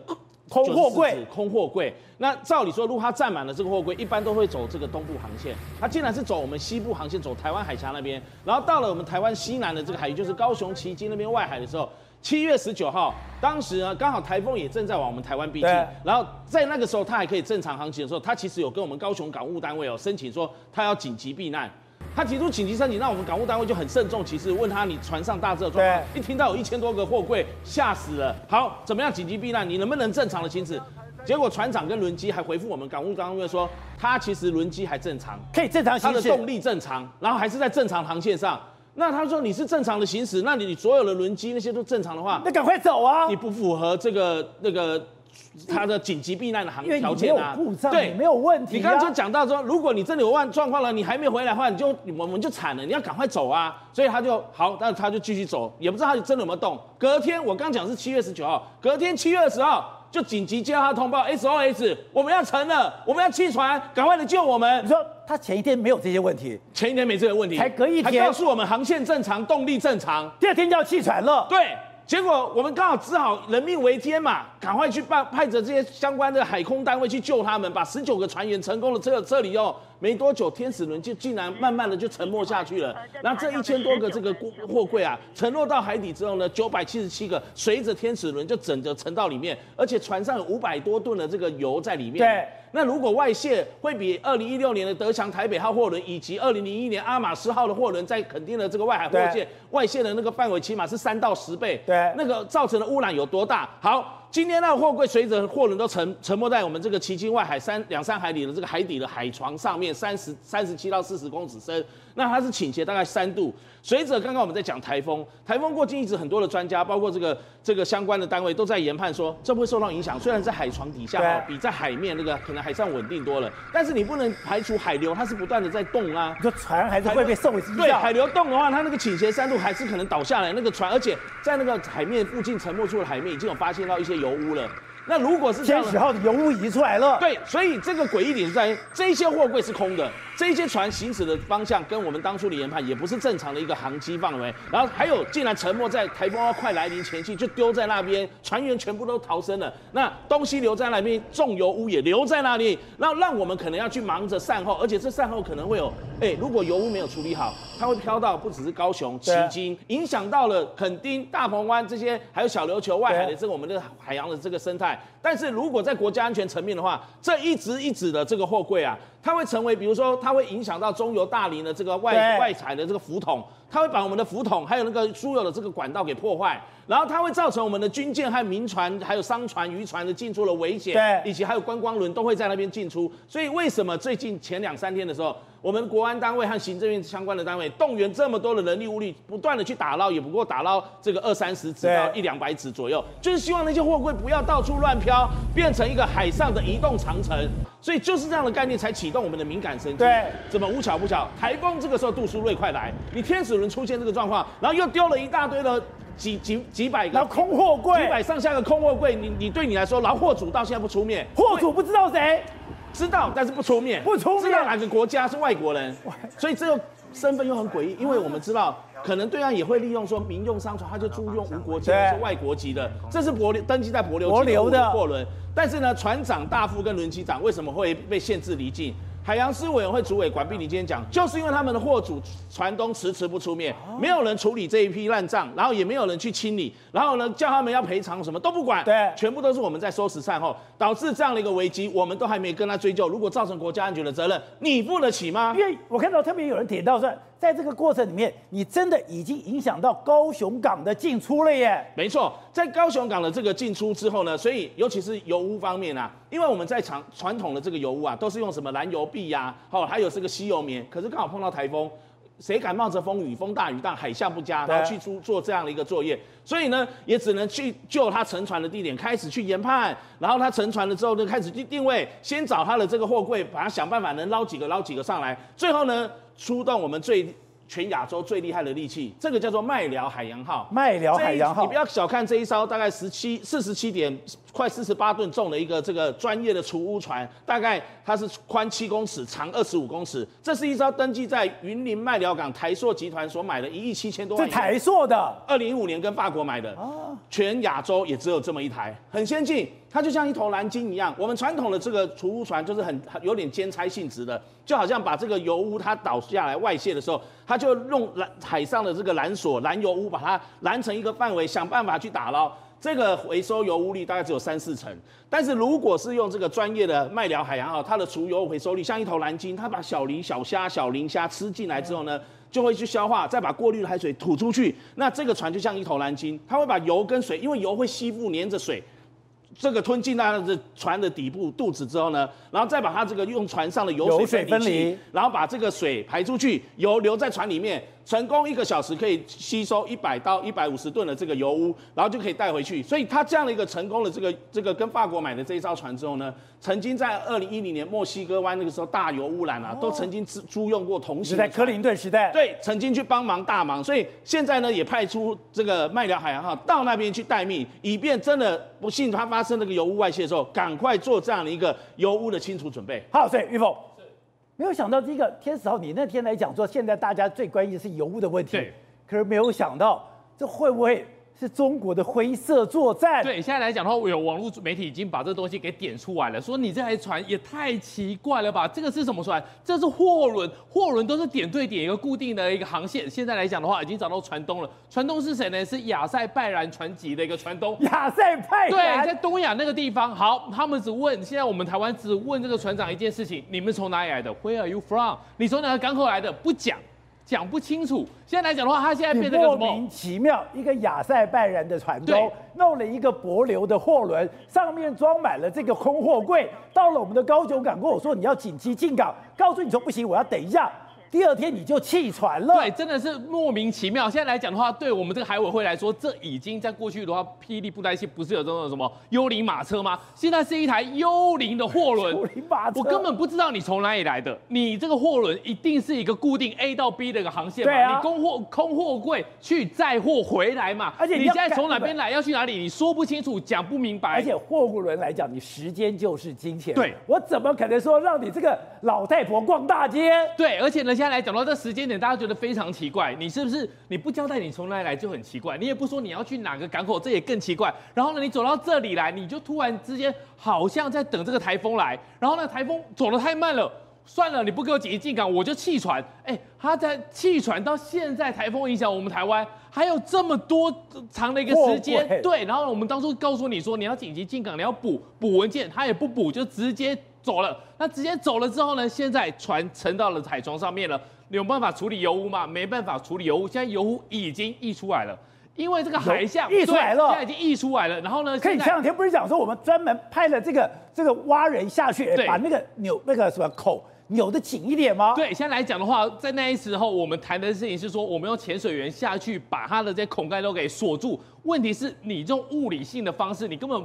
空货柜，空货柜。那照理说，如果它占满了这个货柜，一般都会走这个东部航线。它竟然是走我们西部航线，走台湾海峡那边。然后到了我们台湾西南的这个海域，就是高雄旗津那边外海的时候，七月十九号，当时呢刚好台风也正在往我们台湾逼近。然后在那个时候，它还可以正常航行的时候，它其实有跟我们高雄港务单位哦申请说，它要紧急避难。他提出紧急申请，那我们港务单位就很慎重其实问他，你船上大致的状况，一听到有一千多个货柜，吓死了。好，怎么样紧急避难？你能不能正常的行驶？结果船长跟轮机还回复我们港务单位说，他其实轮机还正常，可以正常行驶，他的动力正常，然后还是在正常航线上。那他说你是正常的行驶，那你所有的轮机那些都正常的话，那赶快走啊！你不符合这个那个。他的紧急避难的航条件啊，对，没有问题。你刚刚就讲到说，如果你真的有万状况了，你还没回来的话，你就我们就惨了，你要赶快走啊。所以他就好，那他就继续走，也不知道他真的有没有动。隔天我刚讲是七月十九号，隔天七月二十号就紧急接到他通报，SOS，我们要沉了，我们要弃船，赶快来救我们。你说他前一天没有这些问题，前一天没这个问题，才隔一天还告诉我们航线正常，动力正常，第二天就要弃船了。对。结果我们刚好只好人命为天嘛，赶快去派派着这些相关的海空单位去救他们，把十九个船员成功的撤撤离哦。没多久，天使轮就竟然慢慢的就沉没下去了。那这一千多个这个货柜啊，沉落到海底之后呢，九百七十七个随着天使轮就整个沉到里面，而且船上有五百多吨的这个油在里面。对。那如果外泄，会比二零一六年的德强台北号货轮以及二零零一年阿玛斯号的货轮在垦丁的这个外海货线外泄的那个范围，起码是三到十倍。对。那个造成的污染有多大？好。今天那个货柜随着货轮都沉沉没在我们这个旗津外海三两三海里的这个海底的海床上面，三十三十七到四十公尺深。那它是倾斜大概三度，随着刚刚我们在讲台风，台风过境一直很多的专家，包括这个这个相关的单位都在研判说，这不会受到影响。虽然在海床底下比在海面那个可能海上稳定多了，但是你不能排除海流它是不断的在动啊。这船还是会被受影响。对，海流动的话，它那个倾斜三度还是可能倒下来那个船，而且在那个海面附近沉没处的海面已经有发现到一些油污了。那如果是天启号的油污已经出来了，对，所以这个诡异点是在于这些货柜是空的。这些船行驶的方向跟我们当初的研判也不是正常的一个航机范围，然后还有竟然沉没在台风要快来临前夕就丢在那边，船员全部都逃生了，那东西留在那边，重油污也留在那里，那让我们可能要去忙着善后，而且这善后可能会有，哎，如果油污没有处理好，它会飘到不只是高雄、旗津，影响到了垦丁、大鹏湾这些，还有小琉球外海的这个我们的海洋的这个生态。但是如果在国家安全层面的话，这一直一直的这个货柜啊。它会成为，比如说，它会影响到中油大林的这个外外采的这个浮筒，它会把我们的浮筒还有那个输油的这个管道给破坏，然后它会造成我们的军舰和民船还有商船、渔船的进出的危险，对，以及还有观光轮都会在那边进出。所以为什么最近前两三天的时候，我们国安单位和行政院相关的单位动员这么多的人力物力，不断的去打捞，也不过打捞这个二三十只到一两百只左右，就是希望那些货柜不要到处乱飘，变成一个海上的移动长城。所以就是这样的概念才启动我们的敏感神经。对，怎么无巧不巧，台风这个时候杜苏芮快来，你天使轮出现这个状况，然后又丢了一大堆的几几几百个，然后空货柜，几百上下的空货柜，你你对你来说，然后货主到现在不出面，货主不知道谁。知道，但是不出面，不出面，知道哪个国家是外国人，所以这个身份又很诡异，因为我们知道，*laughs* 可能对岸也会利用说民用商船，他就租用无国籍，是外国籍的，这是帛登记在帛琉帛琉的。货轮。但是呢，船长大副跟轮机长为什么会被限制离境？海洋事务委员会主委管碧你今天讲，就是因为他们的货主船东迟迟不出面，没有人处理这一批烂账，然后也没有人去清理，然后呢叫他们要赔偿什么都不管，对，全部都是我们在收拾善后，导致这样的一个危机，我们都还没跟他追究。如果造成国家安全的责任，你负得起吗？因为我看到特别有人点到说，在这个过程里面，你真的已经影响到高雄港的进出了耶。没错，在高雄港的这个进出之后呢，所以尤其是油污方面啊，因为我们在传传统的这个油污啊，都是用什么燃油壁呀、啊，哦，还有这个吸油棉，可是刚好碰到台风，谁敢冒着风雨，风大雨大，海象不佳，然后去出做这样的一个作业，所以呢，也只能去就他沉船的地点开始去研判，然后他沉船了之后呢，开始去定位，先找他的这个货柜，把他想办法能捞几个捞几个上来，最后呢，出动我们最。全亚洲最厉害的利器，这个叫做麦寮海洋号。麦寮海洋号，你不要小看这一艘大概十七四十七点快四十八吨重的一个这个专业的除污船，大概它是宽七公尺，长二十五公尺。这是一艘登记在云林麦寮港台塑集团所买的，一亿七千多万。是台塑的，二零一五年跟法国买的。哦，全亚洲也只有这么一台，很先进。它就像一头蓝鲸一样，我们传统的这个除污船就是很有点兼差性质的，就好像把这个油污它倒下来外泄的时候，它就用蓝海上的这个蓝索拦油污，把它拦成一个范围，想办法去打捞。这个回收油污率大概只有三四成，但是如果是用这个专业的麦寮海洋号，它的除油回收率像一头蓝鲸，它把小鱼、小虾、小磷虾吃进来之后呢，就会去消化，再把过滤的海水吐出去。那这个船就像一头蓝鲸，它会把油跟水，因为油会吸附黏着水。这个吞进它的这船的底部肚子之后呢，然后再把它这个用船上的油，水分离，然后把这个水排出去，油留在船里面。成功一个小时可以吸收一百到一百五十吨的这个油污，然后就可以带回去。所以他这样的一个成功的这个这个跟法国买的这一艘船之后呢，曾经在二零一零年墨西哥湾那个时候大油污染啊，都曾经租租用过同型。在克林顿时代。对，曾经去帮忙大忙。所以现在呢，也派出这个麦寮海洋号到那边去待命，以便真的不幸它发生那个油污外泄的时候，赶快做这样的一个油污的清除准备。好，所以玉凤。没有想到这个天使号，你那天来讲说，现在大家最关心的是油污的问题。对。可是没有想到，这会不会是中国的灰色作战？对，现在来讲的话，有网络媒体已经把这东西给点出来了，说你这台船也太奇怪了吧？这个是什么船？这是货轮，货轮都是点对点一个固定的一个航线。现在来讲的话，已经找到船东了。船东是谁呢？是亚塞拜然船籍的一个船东。亚塞拜然。对，在东亚那个地方。好，他们只问，现在我们台湾只问这个船长一件事情：你们从哪里来的？Where are you from？你从哪个港口来的？不讲。讲不清楚。现在来讲的话，他现在变成什么？莫名其妙，一个亚塞拜然的船东弄了一个帛琉的货轮，上面装满了这个空货柜，到了我们的高雄港，跟我说你要紧急进港，告诉你说不行，我要等一下。第二天你就弃船了，对，真的是莫名其妙。现在来讲的话，对我们这个海委会来说，这已经在过去的话，霹雳布袋戏不是有这种什么幽灵马车吗？现在是一台幽灵的货轮。幽灵马车，我根本不知道你从哪里来的。你这个货轮一定是一个固定 A 到 B 的一个航线嘛？对啊。你空货空货柜去载货回来嘛？而且你，你现在从哪边来，要去哪里？你说不清楚，讲不明白。而且货轮来讲，你时间就是金钱。对。我怎么可能说让你这个老太婆逛大街？对。而且呢，现在来讲到这时间。点大家觉得非常奇怪，你是不是你不交代你从哪里来就很奇怪，你也不说你要去哪个港口，这也更奇怪。然后呢，你走到这里来，你就突然之间好像在等这个台风来，然后呢，台风走得太慢了，算了，你不给我紧急进港，我就弃船。哎，他在弃船到现在，台风影响我们台湾还有这么多长的一个时间，对。然后我们当初告诉你说你要紧急进港，你要补补文件，他也不补，就直接走了。那直接走了之后呢，现在船沉到了海床上面了。有办法处理油污吗？没办法处理油污。现在油污已经溢出来了，因为这个海象溢出来了，现在已经溢出来了。然后呢，可以前两天不是讲说我们专门派了这个这个蛙人下去，把那个扭那个什么口扭得紧一点吗？对，现在来讲的话，在那一时候我们谈的事情是说，我们用潜水员下去把它的这些孔盖都给锁住。问题是你这种物理性的方式，你根本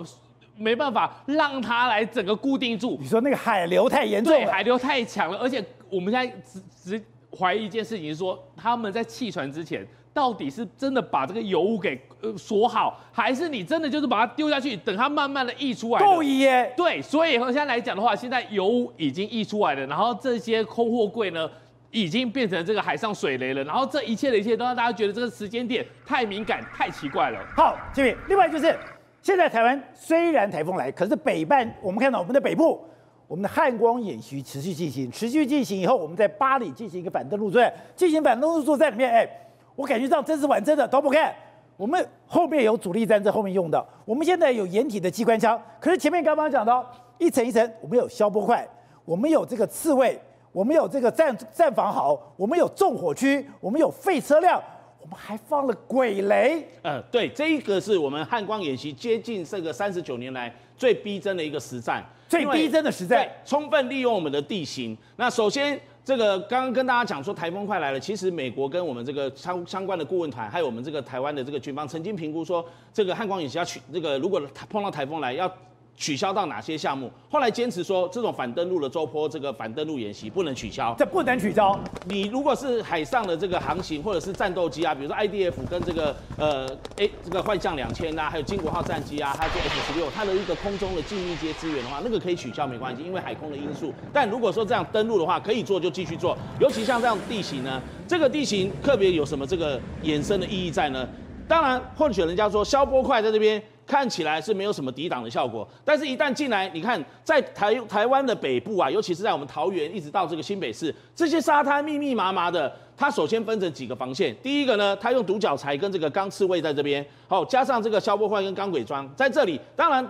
没办法让它来整个固定住。你说那个海流太严重，对，海流太强了，而且我们现在只只。怀疑一件事情是说，他们在弃船之前，到底是真的把这个油污给呃锁好，还是你真的就是把它丢下去，等它慢慢的溢出来？够耶！对，所以现在来讲的话，现在油污已经溢出来了，然后这些空货柜呢，已经变成这个海上水雷了。然后这一切的一切都让大家觉得这个时间点太敏感、太奇怪了。好，这边另外就是现在台湾虽然台风来，可是北半我们看到我们的北部，我们的汉光演习持续进行，持续进行以后，我们在八里进行一个反登陆作战，进行反登陆作战里面，哎，我感觉上这是完整的，都不看。我们后面有主力战在后面用的，我们现在有掩体的机关枪，可是前面刚刚讲到一层一层，我们有消波块，我们有这个刺猬，我们有这个战战防壕，我们有纵火区，我们有废车辆，我们还放了鬼雷。呃，对，这一个是我们汉光演习接近这个三十九年来最逼真的一个实战，最逼真的实战，充分利用我们的地形。那首先。这个刚刚跟大家讲说台风快来了，其实美国跟我们这个相相关的顾问团，还有我们这个台湾的这个军方，曾经评估说，这个汉光演习要去这个，如果碰到台风来要。取消到哪些项目？后来坚持说，这种反登陆的周坡这个反登陆演习不能取消，这不能取消。你如果是海上的这个航行或者是战斗机啊，比如说 IDF 跟这个呃 A 这个幻象两千啊，还有金国号战机啊，还有这 F 十六，它的一个空中的近密接支援的话，那个可以取消没关系，因为海空的因素。但如果说这样登陆的话，可以做就继续做。尤其像这样地形呢，这个地形特别有什么这个衍生的意义在呢？当然，或许人家说消波块在这边。看起来是没有什么抵挡的效果，但是，一旦进来，你看，在台台湾的北部啊，尤其是在我们桃园一直到这个新北市，这些沙滩密密麻麻的。它首先分成几个防线，第一个呢，它用独角材跟这个钢刺猬在这边，好，加上这个消波块跟钢轨桩在这里，当然，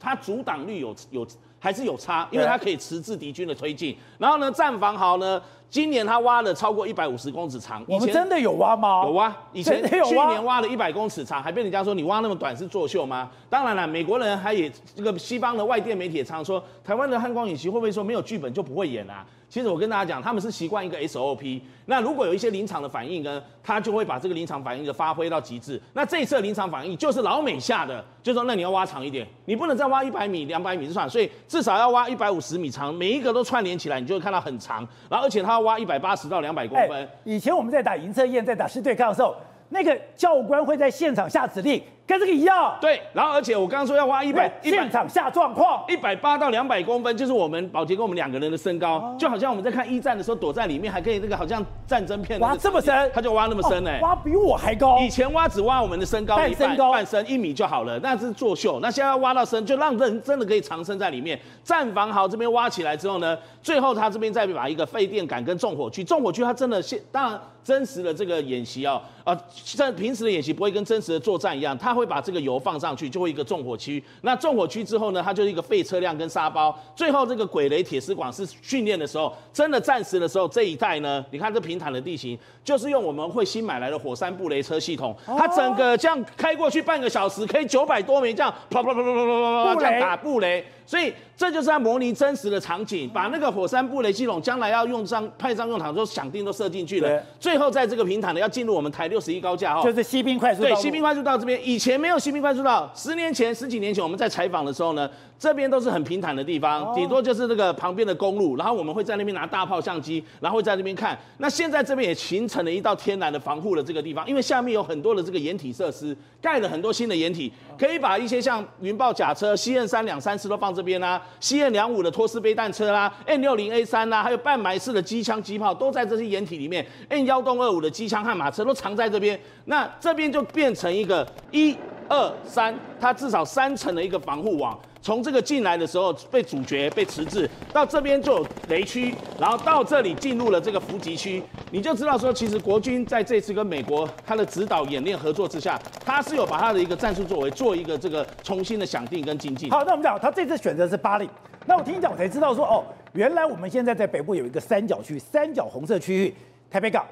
它阻挡率有有还是有差，因为它可以迟滞敌军的推进。然后呢，战防壕呢？今年他挖了超过一百五十公尺长，我们真的有挖吗？有挖，以前去年挖了一百公尺长，还被人家说你挖那么短是作秀吗？当然了，美国人还也这个西方的外电媒体也常说，台湾的汉光演习会不会说没有剧本就不会演啊？其实我跟大家讲，他们是习惯一个 SOP。那如果有一些临场的反应呢，他就会把这个临场反应的发挥到极致。那这一次临场反应就是老美下的，就说那你要挖长一点，你不能再挖一百米、两百米就算，所以至少要挖一百五十米长，每一个都串联起来，你就会看到很长。然后而且他要挖一百八十到两百公分。以前我们在打营测验、在打师对抗的时候，那个教官会在现场下指令。跟这个一样，对，然后而且我刚刚说要挖一百，现场下状况，一百八到两百公分，就是我们保洁跟我们两个人的身高，哦、就好像我们在看一战的时候躲在里面，还可以那个好像战争片挖这么深，他就挖那么深呢、欸哦，挖比我还高。以前挖只挖我们的身高一半，身高半身一米就好了，那是作秀。那现在要挖到深，就让人真的可以藏身在里面。战防壕这边挖起来之后呢，最后他这边再把一个废电杆跟纵火区，纵火区它真的现当然真实的这个演习啊、哦，呃，像平时的演习不会跟真实的作战一样，他会把这个油放。上去就会一个纵火区，那纵火区之后呢，它就是一个废车辆跟沙包。最后这个鬼雷铁丝网是训练的时候，真的战时的时候，这一带呢，你看这平坦的地形，就是用我们会新买来的火山布雷车系统，它整个这样开过去半个小时，可以九百多枚这样啪啪啪啪啪啪啪这样打布雷。所以这就是在模拟真实的场景，把那个火山布雷系统将来要用上派上用场，都想定都设进去了。最后在这个平坦的要进入我们台六十一高架哈，就是西滨快速道。对，西滨快速道这边以前没有西滨快速道，十年前、十几年前我们在采访的时候呢，这边都是很平坦的地方，顶多就是那个旁边的公路，然后我们会在那边拿大炮相机，然后会在那边看。那现在这边也形成了一道天然的防护的这个地方，因为下面有很多的这个掩体设施，盖了很多新的掩体，可以把一些像云豹甲车、CN 三两三四都放这这边啦。CN 两五的托斯飞弹车啦，N 六零 A 三啦，还有半埋式的机枪、机炮都在这些掩体里面。N 幺洞二五的机枪和马车都藏在这边。那这边就变成一个一二三，它至少三层的一个防护网。从这个进来的时候被阻绝、被迟滞，到这边就有雷区，然后到这里进入了这个伏击区，你就知道说，其实国军在这次跟美国他的指导演练合作之下，他是有把他的一个战术作为做一个这个重新的想定跟精进。好，那我们讲他这次选择是巴里。那我听你讲，我才知道说，哦，原来我们现在在北部有一个三角区，三角红色区域，台北港、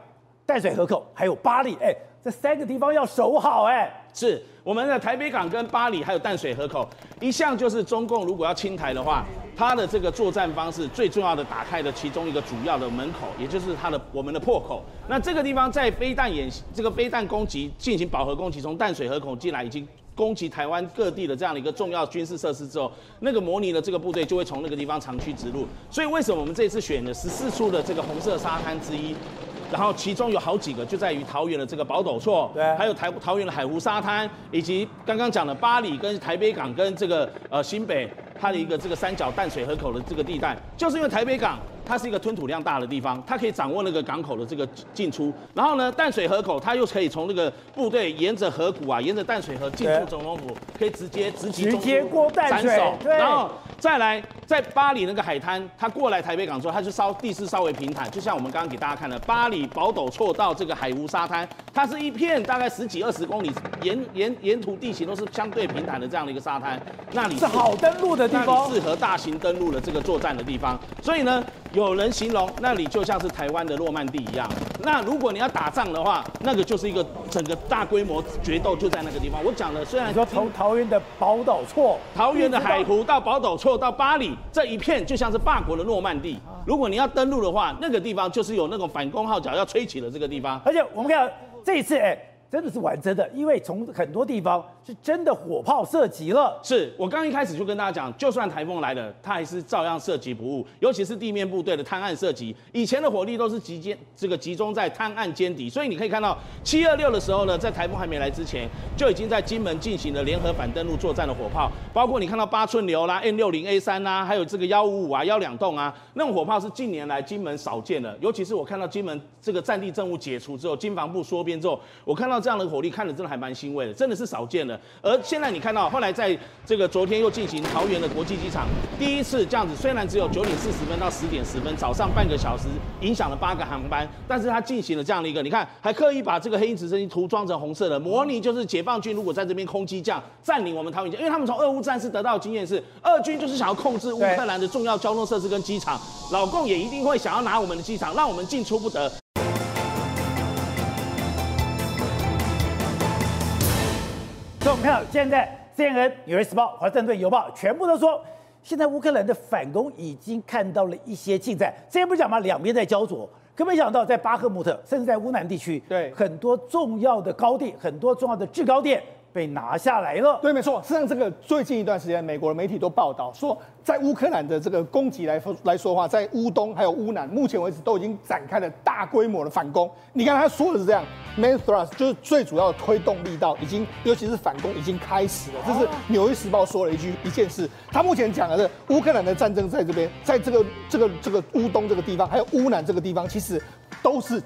淡水河口还有巴里，哎，这三个地方要守好，哎，是。我们的台北港跟巴黎还有淡水河口，一向就是中共如果要清台的话，它的这个作战方式最重要的打开的其中一个主要的门口，也就是它的我们的破口。那这个地方在飞弹演，这个飞弹攻击进行饱和攻击，从淡水河口进来已经攻击台湾各地的这样的一个重要军事设施之后，那个模拟的这个部队就会从那个地方长驱直入。所以为什么我们这次选了十四处的这个红色沙滩之一？然后其中有好几个就在于桃园的这个宝斗厝，对，还有台桃园的海湖沙滩，以及刚刚讲的巴黎跟台北港跟这个呃新北它的一个这个三角淡水河口的这个地带，就是因为台北港。它是一个吞吐量大的地方，它可以掌握那个港口的这个进出。然后呢，淡水河口它又可以从那个部队沿着河谷啊，沿着淡水河进出总统府，可以直接直击中过淡水。然后再来在巴黎那个海滩，它过来台北港之后，它就稍地势稍微平坦，就像我们刚刚给大家看的巴黎宝斗错到这个海湖沙滩，它是一片大概十几二十公里，沿沿沿途地形都是相对平坦的这样的一个沙滩，那里是好登陆的地方，适合大型登陆的这个作战的地方。所以呢。有人形容那里就像是台湾的诺曼底一样。那如果你要打仗的话，那个就是一个整个大规模决斗就在那个地方。我讲的虽然说从桃园的宝岛错，桃园的海湖到宝岛错到八里这一片就像是法国的诺曼底。如果你要登陆的话，那个地方就是有那种反攻号角要吹起的这个地方。而且我们看这一次，哎。真的是完整的，因为从很多地方是真的火炮射击了。是我刚一开始就跟大家讲，就算台风来了，它还是照样射击不误。尤其是地面部队的滩岸射击，以前的火力都是集中这个集中在滩岸间底，所以你可以看到七二六的时候呢，在台风还没来之前，就已经在金门进行了联合反登陆作战的火炮，包括你看到八寸流啦、M 六零 A 三啦，还有这个幺五五啊、幺两洞啊，那种火炮是近年来金门少见的。尤其是我看到金门这个战地政务解除之后，金防部缩编之后，我看到这样的火力，看着。真的还蛮欣慰的，真的是少见的。而现在你看到，后来在这个昨天又进行桃园的国际机场第一次这样子，虽然只有九点四十分到十点十分，早上半个小时影响了八个航班，但是它进行了这样的一个，你看还刻意把这个黑鹰直升机涂装成红色的，模拟就是解放军如果在这边空机降占领我们桃园，因为他们从俄乌战事得到的经验是，俄军就是想要控制乌克兰的重要交通设施跟机场，老共也一定会想要拿我们的机场，让我们进出不得。所以我们看到现在 CNN、纽约时报、华盛顿邮报全部都说，现在乌克兰的反攻已经看到了一些进展。之前不是讲吗？两边在焦灼，可没想到在巴赫穆特，甚至在乌南地区，对很多重要的高地、很多重要的制高点被拿下来了。对，没错。实际上，这个最近一段时间，美国的媒体都报道说。在乌克兰的这个攻击来说来说话，在乌东还有乌南，目前为止都已经展开了大规模的反攻。你看他说的是这样，main thrust 就是最主要的推动力道已经，尤其是反攻已经开始了。这是《纽约时报》说了一句一件事，他目前讲的是乌克兰的战争在这边，在这个这个这个乌东这个地方，还有乌南这个地方，其实都是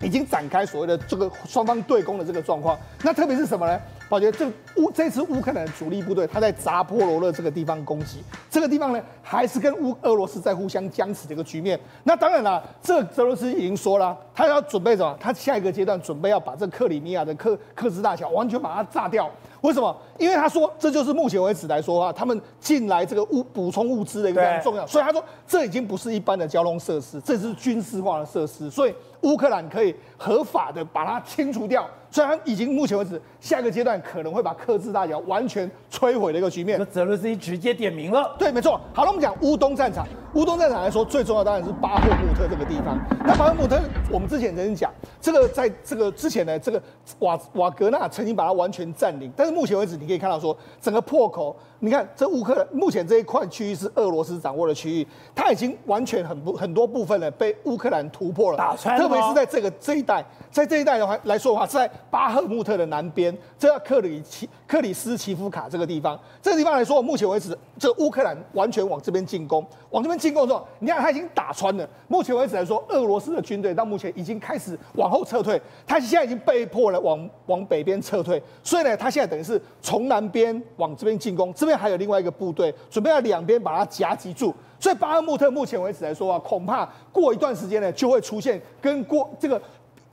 已经展开所谓的这个双方对攻的这个状况。那特别是什么呢？宝杰，这乌这次乌克兰的主力部队，他在扎波罗勒这个地方攻击，这个地方呢，还是跟乌俄罗斯在互相僵持的一个局面。那当然了，这泽连斯已经说了，他要准备什么？他下一个阶段准备要把这克里米亚的克克兹大桥完全把它炸掉。为什么？因为他说这就是目前为止来说啊，他们进来这个物补充物资的一个非常重要。所以他说这已经不是一般的交通设施，这是军事化的设施。所以乌克兰可以合法的把它清除掉。虽然已经目前为止，下一个阶段可能会把克制大桥完全摧毁的一个局面。那泽伦斯基直接点名了。对，没错。好了，我们讲乌东战场。乌东战场来说，最重要当然是巴赫穆特这个地方。那巴赫穆特，我们之前曾经讲，这个在这个之前呢，这个瓦瓦格纳曾经把它完全占领。但是目前为止，你可以看到说，整个破口，你看这乌克兰目前这一块区域是俄罗斯掌握的区域，它已经完全很不很多部分呢被乌克兰突破了，打穿了。特别是在这个这一带，在这一带的话来说的话，是在巴赫穆特的南边，这克里奇克里斯奇夫卡这个地方。这个地方来说，目前为止，这乌克兰完全往这边进攻，往这边进攻之后，你看他已经打穿了。目前为止来说，俄罗斯的军队到目前已经开始往后撤退，他现在已经被迫了往往北边撤退。所以呢，他现在等于是从南边往这边进攻，这边还有另外一个部队准备要两边把它夹击住。所以巴赫穆特目前为止来说啊，恐怕过一段时间呢，就会出现跟过这个。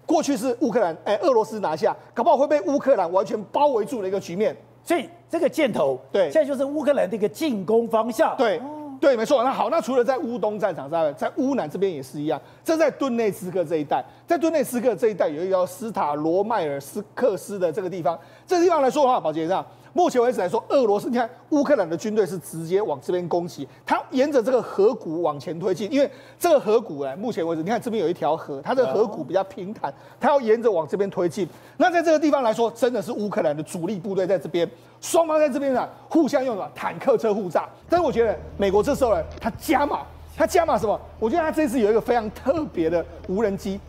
过去是乌克兰，哎，俄罗斯拿下，搞不好会被乌克兰完全包围住的一个局面。所以这个箭头，对，现在就是乌克兰的一个进攻方向。对，对，没错。那好，那除了在乌东战场之外，在乌南这边也是一样。这在顿内斯克这一带，在顿内斯克这一带有一个叫斯塔罗迈尔斯克斯的这个地方，这个地方来说的话，宝杰上。目前为止来说，俄罗斯你看乌克兰的军队是直接往这边攻击，他沿着这个河谷往前推进，因为这个河谷哎，目前为止你看这边有一条河，它的河谷比较平坦，它要沿着往这边推进。那在这个地方来说，真的是乌克兰的主力部队在这边，双方在这边呢互相用了坦克车互炸。但是我觉得美国这时候呢，他加码，他加码什么？我觉得他这次有一个非常特别的无人机。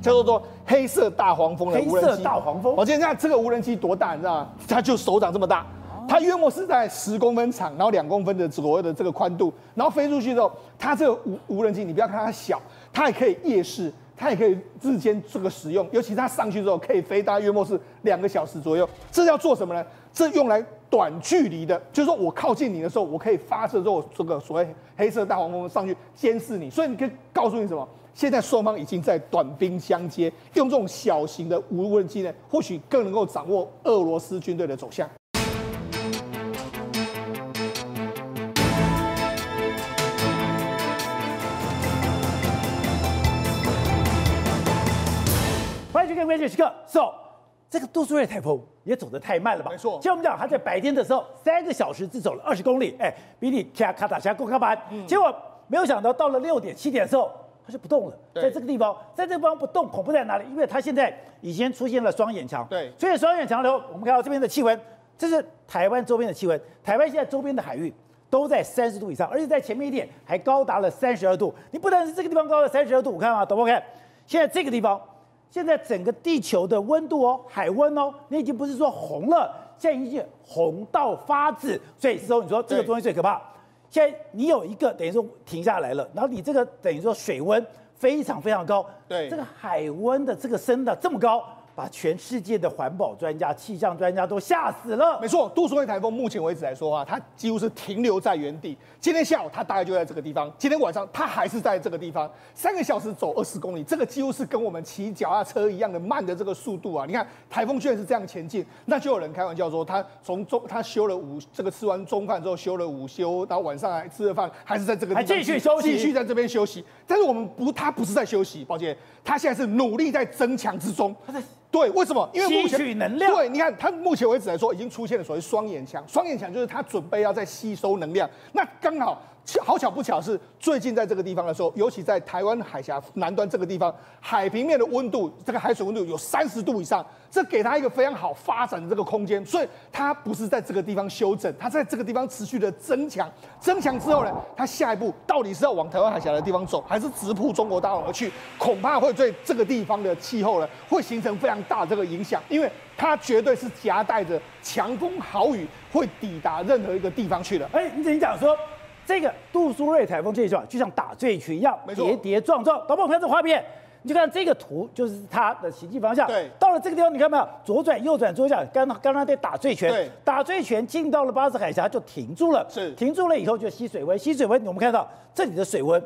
叫做说黑色大黄蜂的无人机，黑色大黄蜂。我今天看这个无人机多大，你知道吗？它就手掌这么大。它约莫是在十公分长，然后两公分的左右的这个宽度，然后飞出去之后，它这个无无人机，你不要看它小，它也可以夜视，它也可以日间这个使用，尤其它上去之后可以飞大约莫是两个小时左右。这要做什么呢？这用来短距离的，就是说我靠近你的时候，我可以发射之后这个所谓黑色大黄蜂上去监视你，所以你可以告诉你什么？现在双方已经在短兵相接，用这种小型的无人机呢，或许更能够掌握俄罗斯军队的走向。欢迎收看关键时刻。So，这个杜苏芮台风也走得太慢了吧？没错。像我们讲，它在白天的时候三个小时只走了二十公里，哎，比你卡卡塔加够卡板。结果没有想到，到了六点七点的时候。它就不动了，在这个地方，在这个地方不动，恐怖在哪里？因为它现在已经出现了双眼墙。对，所以双眼墙的时候，我们看到这边的气温，这是台湾周边的气温。台湾现在周边的海域都在三十度以上，而且在前面一点还高达了三十二度。你不但是这个地方高了三十二度，我看啊，懂不看？现在这个地方，现在整个地球的温度哦，海温哦，你已经不是说红了，现在已经红到发紫。所以之后你说这个东西最可怕。现在你有一个等于说停下来了，然后你这个等于说水温非常非常高，对，这个海温的这个升的这么高。把全世界的环保专家、气象专家都吓死了。没错，杜苏芮台风目前为止来说啊，它几乎是停留在原地。今天下午它大概就在这个地方，今天晚上它还是在这个地方，三个小时走二十公里，这个几乎是跟我们骑脚踏车一样的慢的这个速度啊！你看台风居然是这样前进，那就有人开玩笑说，他从中他休了午这个吃完中饭之后休了午休，然后晚上还吃了饭，还是在这个地方继续休息，继续在这边休息。但是我们不，他不是在休息，抱歉，他现在是努力在增强之中。他在。对，为什么？因为目前吸取能量。对，你看，它目前为止来说，已经出现了所谓双眼墙。双眼墙就是它准备要再吸收能量。那刚好，好巧不巧是最近在这个地方的时候，尤其在台湾海峡南端这个地方，海平面的温度，这个海水温度有三十度以上，这给它一个非常好发展的这个空间。所以它不是在这个地方休整，它在这个地方持续的增强。增强之后呢，它下一步到底是要往台湾海峡的地方走，还是直扑中国大陆而去？恐怕会对这个地方的气候呢，会形成非常大这个影响，因为它绝对是夹带着强风豪雨，会抵达任何一个地方去的。哎，你怎么讲说这个杜苏芮台风这一段就像打醉拳一样，跌跌撞撞。导播，我们看这画面，你就看这个图，就是它的行进方向。对，到了这个地方，你看没有？左转、右转、左转，刚刚刚在打醉拳。对，打醉拳进到了巴士海峡就停住了。是，停住了以后就吸水温，吸水温，我们看到这里的水温。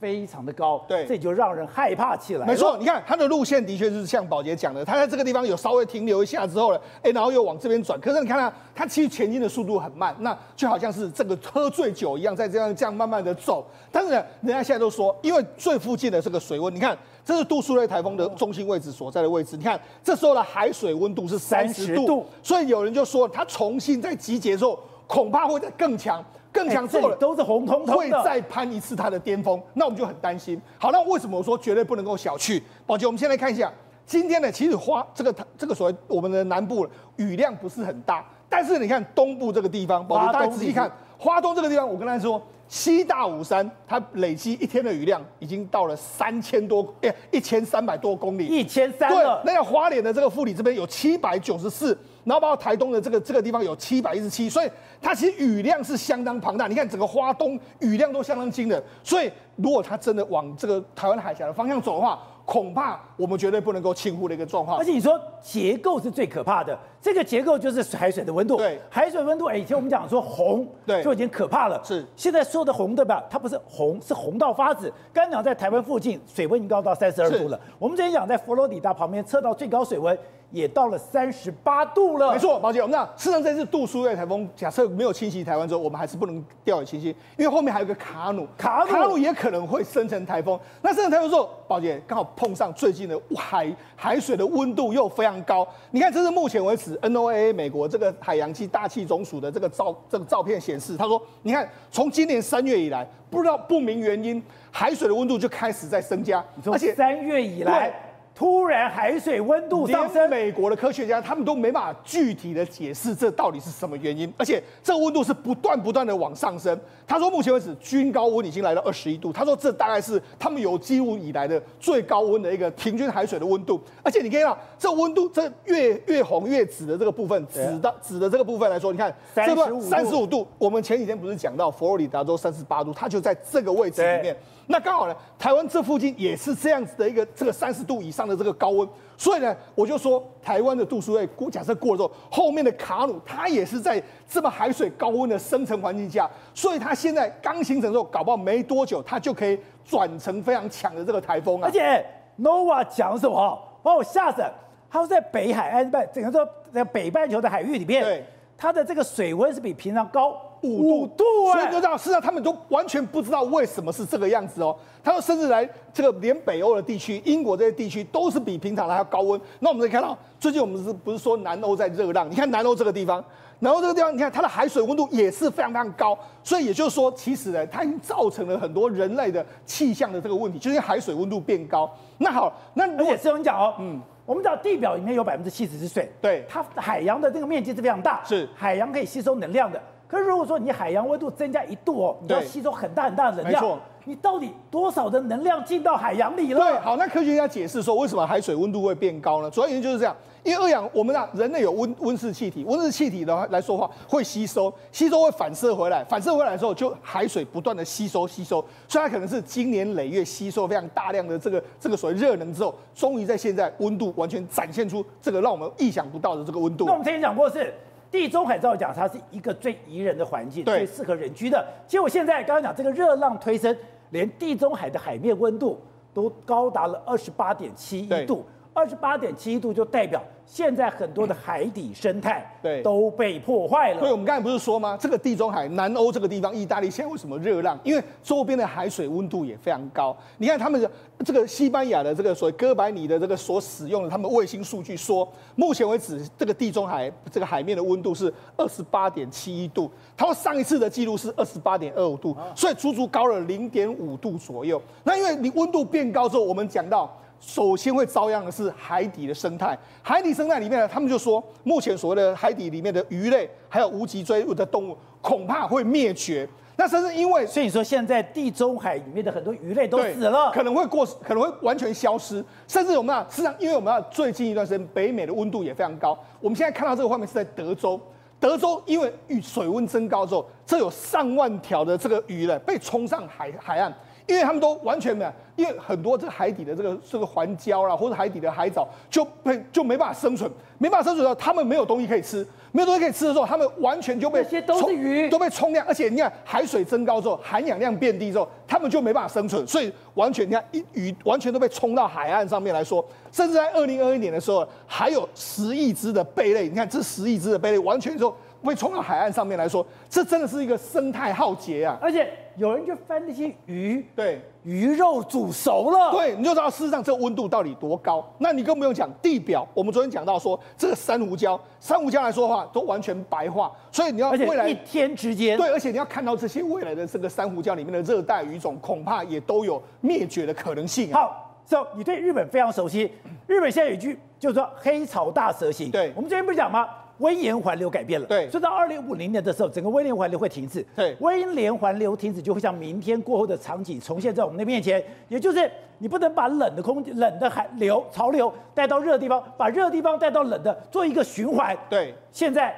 非常的高，对，这就让人害怕起来。没错，你看它的路线的确是像宝杰讲的，它在这个地方有稍微停留一下之后呢，哎，然后又往这边转。可是你看它，它其实前进的速度很慢，那就好像是这个喝醉酒一样，在这样这样慢慢的走。但是呢，人家现在都说，因为最附近的这个水温，你看这是杜苏芮台风的中心位置所在的位置，你看这时候的海水温度是三十度，度，所以有人就说，它重新在集结之后，恐怕会再更强。更强之后了，都是红彤彤的，会再攀一次它的巅峰，那我们就很担心。好，那为什么我说绝对不能够小觑？宝杰，我们先来看一下今天呢，其实花这个这个所谓我们的南部雨量不是很大，但是你看东部这个地方，宝杰大家仔细看，花东这个地方，我跟大家说，西大武山它累积一天的雨量已经到了三千多，哎，一千三百多公里，一千三。对，那个花莲的这个富里这边有七百九十四。然后包括台东的这个这个地方有七百一十七，所以它其实雨量是相当庞大。你看整个花东雨量都相当惊人，所以如果它真的往这个台湾海峡的方向走的话，恐怕我们绝对不能够轻忽的一个状况。而且你说结构是最可怕的，这个结构就是海水的温度。对，海水温度，哎，以前我们讲说红，对，就已经可怕了。是，现在说的红对吧？它不是红，是红到发紫。刚刚讲在台湾附近，水温已经高到三十二度了。我们之前讲在佛罗里达旁边测到最高水温。也到了三十八度了。没错，宝姐，我们讲，事实上这次杜苏芮台风，假设没有侵袭台湾之后，我们还是不能掉以轻心，因为后面还有个卡努，卡努，卡努也可能会生成台风。那生成台风之后，宝姐刚好碰上最近的海海水的温度又非常高。你看，这是目前为止 NOAA 美国这个海洋气大气总署的这个照这个照片显示，他说，你看从今年三月以来，不知道不明原因，海水的温度就开始在增加，而且三月以来。突然海水温度上升，美国的科学家他们都没办法具体的解释这到底是什么原因，而且这个温度是不断不断的往上升。他说目前为止均高温已经来到二十一度，他说这大概是他们有记录以来的最高温的一个平均海水的温度，而且你可以看到这温度这越越红越紫的这个部分，紫的紫的这个部分来说，你看三十五三十五度，我们前几天不是讲到佛罗里达州三十八度，它就在这个位置里面。那刚好呢，台湾这附近也是这样子的一个这个三十度以上的这个高温，所以呢，我就说台湾的杜苏芮过假设过了之后，后面的卡努它也是在这么海水高温的生成环境下，所以它现在刚形成之后，搞不好没多久它就可以转成非常强的这个台风啊。而且 NOVA 讲什么？把我吓死！他说在北海岸半，整个说在北半球的海域里面，对，它的这个水温是比平常高。五度，所以就知道，事实上他们都完全不知道为什么是这个样子哦。他说，甚至来这个连北欧的地区，英国这些地区都是比平常还要高温。那我们可以看到，最近我们是不是说南欧在热浪？你看南欧这个地方，南欧这个地方，你看它的海水温度也是非常非常高。所以也就是说，其实呢，它已经造成了很多人类的气象的这个问题，就是因为海水温度变高。那好，那而且师兄讲哦，嗯，我们知道地表里面有百分之七十是水，对，它海洋的这个面积是非常大，是海洋可以吸收能量的。可是如果说你海洋温度增加一度哦，你要吸收很大很大的能量，没错，你到底多少的能量进到海洋里了？对，好，那科学家解释说，为什么海水温度会变高呢？主要原因就是这样，因为二氧，我们啊人类有温温室气体，温室气体的话来说话会吸收，吸收会反射回来，反射回来的时候就海水不断的吸收吸收，所以它可能是经年累月吸收非常大量的这个这个所谓热能之后，终于在现在温度完全展现出这个让我们意想不到的这个温度。那我们之前讲过是。地中海照讲，它是一个最宜人的环境，最适合人居的。结果现在刚刚讲这个热浪推升，连地中海的海面温度都高达了二十八点七一度，二十八点七一度就代表。现在很多的海底生态对都被破坏了。对，我们刚才不是说吗？这个地中海、南欧这个地方，意大利现在为什么热浪？因为周边的海水温度也非常高。你看他们的这个西班牙的这个所谓哥白尼的这个所使用的他们卫星数据说，目前为止这个地中海这个海面的温度是二十八点七一度，他说上一次的记录是二十八点二五度，所以足足高了零点五度左右。那因为你温度变高之后，我们讲到。首先会遭殃的是海底的生态，海底生态里面呢，他们就说，目前所谓的海底里面的鱼类，还有无脊椎的动物，恐怕会灭绝。那甚至因为，所以说现在地中海里面的很多鱼类都死了，可能会过，可能会完全消失。甚至我们啊，实际上，因为我们啊，最近一段时间北美的温度也非常高。我们现在看到这个画面是在德州，德州因为水温增高之后，这有上万条的这个鱼呢被冲上海海岸。因为他们都完全没有，因为很多这个海底的这个这个环礁啦，或者海底的海藻就被就没办法生存，没办法生存的时候，他们没有东西可以吃，没有东西可以吃的时候，他们完全就被这些都是鱼都被冲掉，而且你看海水增高之后，含氧量变低之后，他们就没办法生存，所以完全你看一鱼完全都被冲到海岸上面来说，甚至在二零二一年的时候，还有十亿只的贝类，你看这十亿只的贝类完全就。被冲到海岸上面来说，这真的是一个生态浩劫啊！而且有人就翻那些鱼，对，鱼肉煮熟了，对，你就知道事实上这个温度到底多高。那你更不用讲地表，我们昨天讲到说，这个珊瑚礁，珊瑚礁来说的话，都完全白化，所以你要未来一天之间，对，而且你要看到这些未来的这个珊瑚礁里面的热带鱼种，恐怕也都有灭绝的可能性啊。好，so, 你对日本非常熟悉，日本现在有一句就是说黑潮大蛇行，对，我们昨天不是讲吗？温盐环流改变了，对，所以到二零五零年的时候，整个温盐环流会停止，对，温盐环流停止就会像明天过后的场景重现在我们的面前，也就是你不能把冷的空冷的寒流潮流带到热的地方，把热的地方带到冷的，做一个循环，对，现在。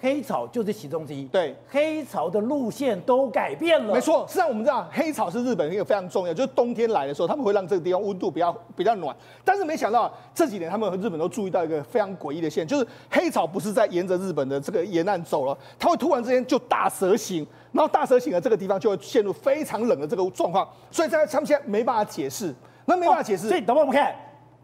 黑潮就是其中之一。对，黑潮的路线都改变了。没错，实际上我们知道黑潮是日本一个非常重要，就是冬天来的时候，他们会让这个地方温度比较比较暖。但是没想到这几年他们和日本都注意到一个非常诡异的现象，就是黑潮不是在沿着日本的这个沿岸走了，它会突然之间就大蛇行，然后大蛇行的这个地方就会陷入非常冷的这个状况。所以在他们现在没办法解释，那没办法解释。哦、所以等会我们看，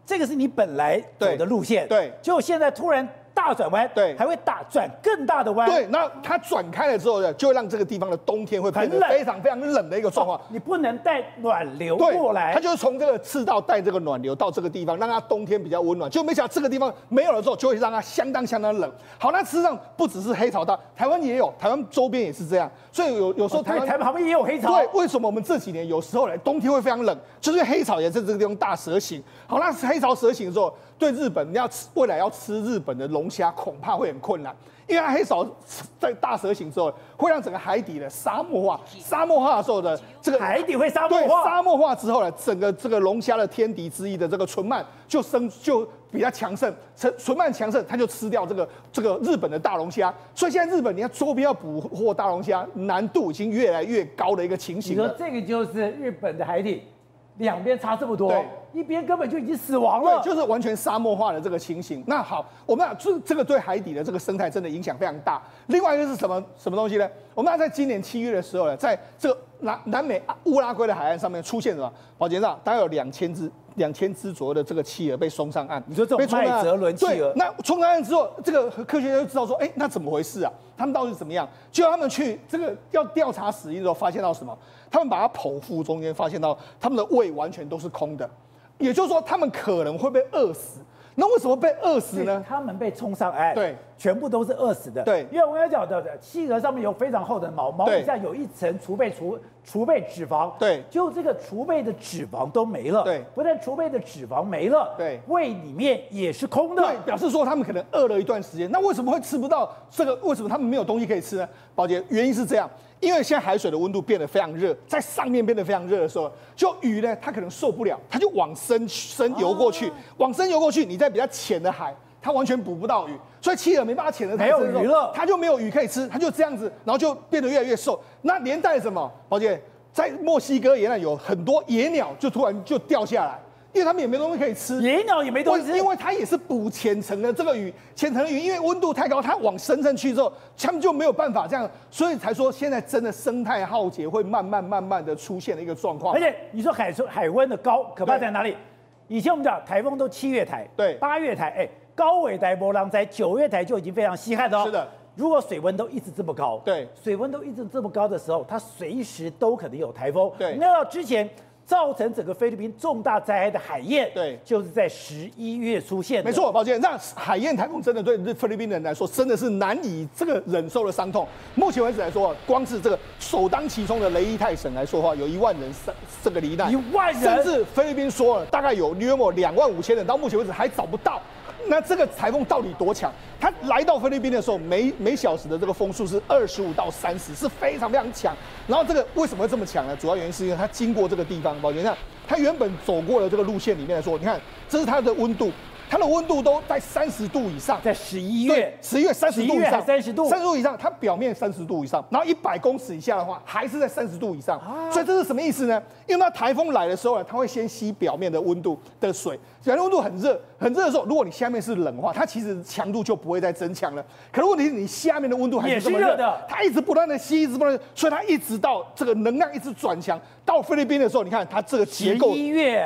这个是你本来走的路线，对，就现在突然。大转弯，对，还会大转更大的弯。对，那它转开了之后呢，就会让这个地方的冬天会很冷非常非常冷的一个状况。哦，你不能带暖流过来，它就是从这个赤道带这个暖流到这个地方，让它冬天比较温暖。就没想到这个地方没有了之后，就会让它相当相当冷。好，那事实上不只是黑潮大，台湾也有，台湾周边也是这样。所以有有时候台湾、哦、台湾旁边也有黑潮。对，为什么我们这几年有时候呢，冬天会非常冷，就是黑潮也在这个地方大蛇行。好，那黑潮蛇行的时候，对日本你要吃未来要吃日本的龙虾，恐怕会很困难，因为它黑潮在大蛇行之后，会让整个海底的沙漠化。沙漠化的时候的这个海底会沙漠化。沙漠化之后呢，整个这个龙虾的天敌之一的这个唇鳗就生就比较强盛，唇唇鳗强盛，它就吃掉这个这个日本的大龙虾。所以现在日本你看周边要捕获大龙虾，难度已经越来越高的一个情形。你说这个就是日本的海底。两边差这么多，对，一边根本就已经死亡了，对，就是完全沙漠化的这个情形。那好，我们这这个对海底的这个生态真的影响非常大。另外一个是什么什么东西呢？我们在今年七月的时候呢，在这个南南美乌拉圭的海岸上面出现了，宝杰上大概有两千只。两千只左右的这个企鹅被送上岸，你说这种麦哲伦企鹅，那冲上岸之后，这个科学家就知道说，哎，那怎么回事啊？他们到底怎么样？就他们去这个要调查死因的时候，发现到什么？他们把它剖腹中间发现到，他们的胃完全都是空的，也就是说，他们可能会被饿死。那为什么被饿死呢？他们被冲上岸，对，全部都是饿死的。对，因为我刚才讲的，企鹅上面有非常厚的毛，毛底下有一层储备储储备脂肪。对，就这个储备的脂肪都没了。对，不但储备的脂肪没了，对，胃里面也是空的。对，表示说他们可能饿了一段时间。那为什么会吃不到这个？为什么他们没有东西可以吃呢？宝杰，原因是这样。因为现在海水的温度变得非常热，在上面变得非常热的时候，就鱼呢，它可能受不了，它就往深深游过去，往深游过去。你在比较浅的海，它完全捕不到鱼，所以企鹅没办法潜得太深，没有鱼了，它就没有鱼可以吃，它就这样子，然后就变得越来越瘦。那连带什么？宝姐，在墨西哥沿岸有很多野鸟就突然就掉下来。因为他们也没东西可以吃，野鸟也没东西吃，因为它也是捕浅层的这个鱼，浅层的鱼，因为温度太高，它往深层去之后，他们就没有办法这样，所以才说现在真的生态浩劫会慢慢慢慢的出现的一个状况。而且你说海海温的高可怕在哪里？以前我们讲台风都七月台，对，八月台，哎，高纬台波浪在九月台就已经非常稀罕的哦。是的，如果水温都一直这么高，对，水温都一直这么高的时候，它随时都可能有台风。对，那到之前。造成整个菲律宾重大灾害的海燕，对，就是在十一月出现的。没错，宝杰，那海燕台风真的对菲律宾人来说，真的是难以这个忍受的伤痛。目前为止来说，光是这个首当其冲的雷伊泰省来说的话，有一万人这这个罹难，一万人，甚至菲律宾说了，大概有约莫两万五千人，到目前为止还找不到。那这个台风到底多强？它来到菲律宾的时候，每每小时的这个风速是二十五到三十，是非常非常强。然后这个为什么会这么强呢？主要原因是因为它经过这个地方，宝杰，你看它原本走过的这个路线里面来说，你看这是它的温度。它的温度都在三十度以上，在十一月，十一月三十度以上，三十度，三十度以上，它表面三十度以上，然后一百公尺以下的话，还是在三十度以上。啊、所以这是什么意思呢？因为它台风来的时候呢，它会先吸表面的温度的水，表面温度很热，很热的时候，如果你下面是冷的话，它其实强度就不会再增强了。可是问题是你下面的温度还是这么热的，它一直不断的吸，一直不断，所以它一直到这个能量一直转强。到菲律宾的时候，你看它这个结构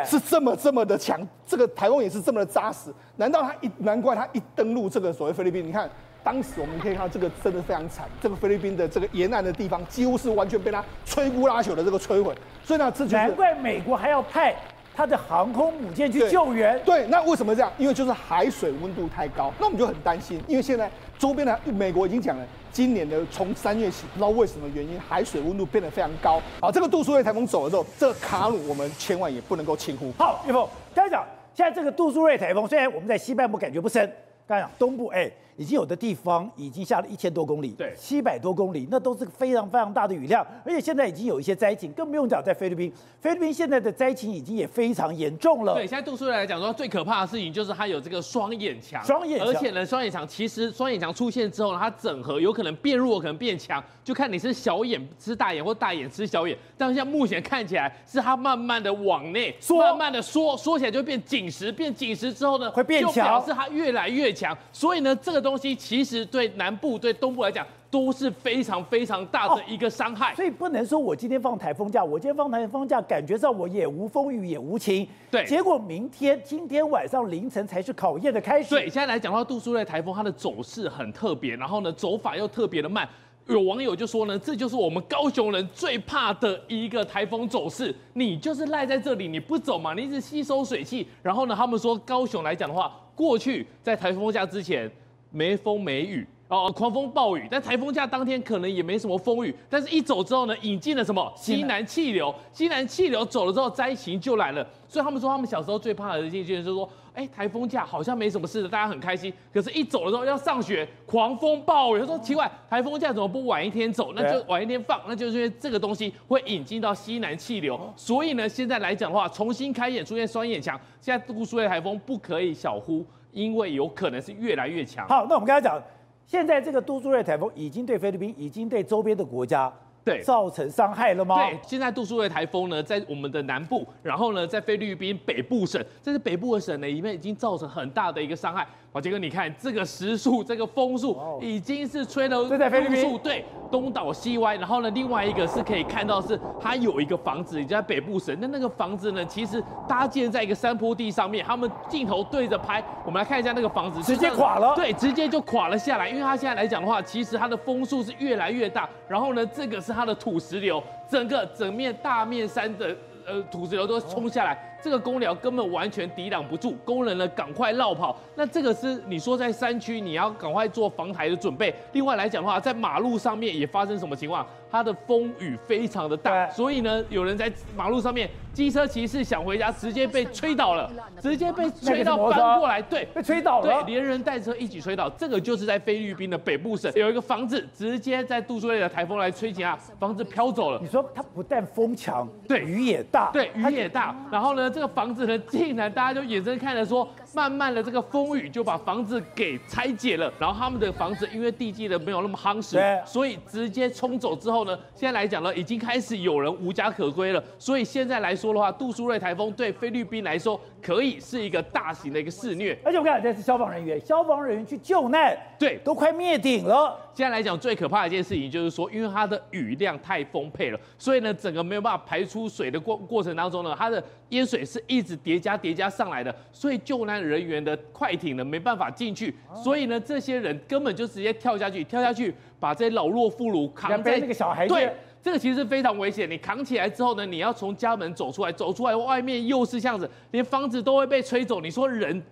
是这么这么的强，这个台风也是这么的扎实。难道它一难怪它一登陆这个所谓菲律宾？你看当时我们可以看到这个真的非常惨，这个菲律宾的这个沿岸的地方几乎是完全被它摧枯拉朽的这个摧毁。所以呢，这就是难怪美国还要派它的航空母舰去救援。对，那为什么这样？因为就是海水温度太高，那我们就很担心，因为现在周边的美国已经讲了。今年的从三月起，不知道为什么原因，海水温度变得非常高。好，这个杜苏芮台风走了之后，这个卡努我们千万也不能够轻忽。好，岳峰，刚才讲，现在这个杜苏芮台风虽然我们在西半部感觉不深，刚才讲东部，哎。已经有的地方已经下了一千多公里，对，七百多公里，那都是非常非常大的雨量，而且现在已经有一些灾情，更不用讲在菲律宾，菲律宾现在的灾情已经也非常严重了。对，现在杜苏芮来讲说，最可怕的事情就是它有这个双眼墙，双眼墙，而且呢，双眼墙其实双眼墙出现之后呢，它整合有可能变弱，可能变强，就看你是小眼吃大眼或大眼吃小眼。但像目前看起来是它慢慢的往内缩，慢慢的缩，缩起来就变紧实，变紧实之后呢，会变强，就表示它越来越强。所以呢，这个东西其实。对南部、对东部来讲，都是非常非常大的一个伤害。哦，所以不能说我今天放台风假，我今天放台风假，感觉上我也无风雨也无晴。对，结果明天今天晚上凌晨才是考验的开始。对，现在来讲的话，杜苏芮台风它的走势很特别，然后呢走法又特别的慢。有网友就说呢，这就是我们高雄人最怕的一个台风走势。你就是赖在这里，你不走嘛，你一直吸收水汽。然后呢，他们说高雄来讲的话，过去在台风假之前没风没雨哦，狂风暴雨。但台风假当天可能也没什么风雨，但是一走之后呢，引进了什么西南气流，西南气流走了之后，灾情就来了。所以他们说，他们小时候最怕的一件事就是说。哎，台风假好像没什么事的，大家很开心。可是，一走了之后要上学，狂风暴雨。他说奇怪，台风假怎么不晚一天走？那就晚一天放，那就是因为这个东西会引进到西南气流。所以呢，现在来讲的话，重新开演出现双眼强。现在杜苏芮台风不可以小忽，因为有可能是越来越强。好，那我们刚才讲，现在这个杜苏芮台风已经对菲律宾，已经对周边的国家。对，造成伤害了吗？对，现在杜苏芮台风呢，在我们的南部，然后呢，在菲律宾北部省，这是北部的省呢，里面已经造成很大的一个伤害。宝杰哥，你看这个时速，这个风速已经是吹了，这在菲律宾，对，东倒西歪。然后呢，另外一个是可以看到是它有一个房子，也在北部省。那那个房子呢，其实搭建在一个山坡地上面。他们镜头对着拍，我们来看一下那个房子，直接垮了。对，直接就垮了下来。因为它现在来讲的话，其实它的风速是越来越大。然后呢，这个是它的土石流，整个整面大面山的呃土石流都冲下来。这个公寮根本完全抵挡不住，工人呢赶快绕跑。那这个是你说在山区，你要赶快做防台的准备。另外来讲的话，在马路上面也发生什么情况？它的风雨非常的大，所以呢，有人在马路上面，机车骑士想回家，直接被吹倒了，直接被吹到翻过来，对，被吹倒了，对，连人带车一起吹倒。这个就是在菲律宾的北部省，有一个房子直接在杜苏芮的台风来吹袭啊，房子飘走了。你说它不但风强，对，雨也大，对，雨也大。然后呢，这个房子呢，竟然大家就眼睁看着说。慢慢的，这个风雨就把房子给拆解了，然后他们的房子因为地基的没有那么夯实，所以直接冲走之后呢，现在来讲呢，已经开始有人无家可归了。所以现在来说的话，杜苏芮台风对菲律宾来说可以是一个大型的一个肆虐。而且我们看这是消防人员，消防人员去救难，对，都快灭顶了。现在来讲最可怕的一件事情就是说，因为它的雨量太丰沛了，所以呢，整个没有办法排出水的过过程当中呢，它的淹水是一直叠加叠加上来的，所以救难。人员的快艇呢，没办法进去，所以呢，这些人根本就直接跳下去，跳下去把这些老弱妇孺扛在那个小孩子。对，这个其实非常危险。你扛起来之后呢，你要从家门走出来，走出来外面又是这样子，连房子都会被吹走。你说人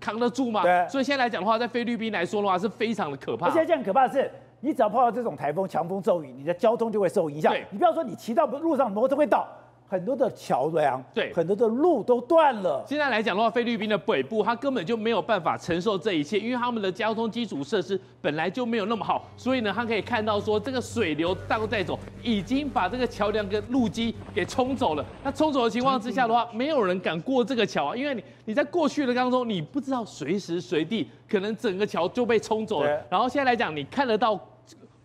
扛得住吗？对。所以现在来讲的话，在菲律宾来说的话，是非常的可怕。而且这样可怕的是，你只要碰到这种台风、强风骤雨，你的交通就会受影响。你不要说你骑到路上，摩托会倒。很多的桥梁，对，很多的路都断了。现在来讲的话，菲律宾的北部，它根本就没有办法承受这一切，因为他们的交通基础设施本来就没有那么好，所以呢，它可以看到说，这个水流倒带走，已经把这个桥梁跟路基给冲走了。那冲走的情况之下的话，没有人敢过这个桥啊，因为你你在过去的当中，你不知道随时随地可能整个桥就被冲走了。然后现在来讲，你看得到。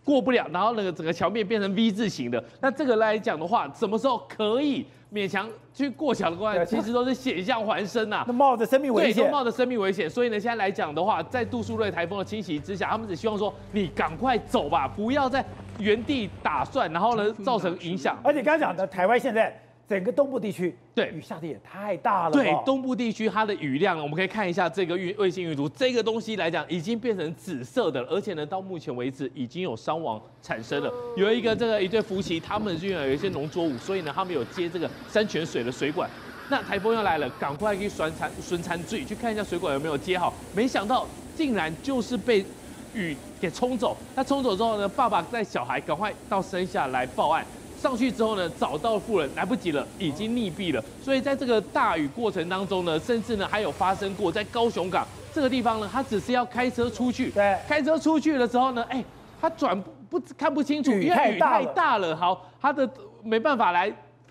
过不了，然后那个整个桥面变成 V 字形的，那这个来讲的话，什么时候可以勉强去过桥的关，其实都是险象环生呐、啊，那冒着生命危险，对，都冒着生命危险。所以呢，现在来讲的话，在杜苏芮台风的侵袭之下，他们只希望说你赶快走吧，不要在原地打算，然后呢造成影响。而且刚刚讲的台湾现在。整个东部地区，对雨下的也太大了。对东部地区，它的雨量，我们可以看一下这个卫卫星云图，这个东西来讲，已经变成紫色的了，而且呢，到目前为止已经有伤亡产生了。有一个这个一对夫妻，他们居然有一些农作物，所以呢，他们有接这个山泉水的水管。那台风要来了，赶快去酸残栓残注意去看一下水管有没有接好。没想到竟然就是被雨给冲走。那冲走之后呢，爸爸带小孩赶快到山下来报案。上去之后呢，找到富人来不及了，已经溺毙了。所以在这个大雨过程当中呢，甚至呢还有发生过在高雄港这个地方呢，他只是要开车出去，对，开车出去的时候呢，哎，他转不看不清楚，因为雨太大了，好，他的没办法来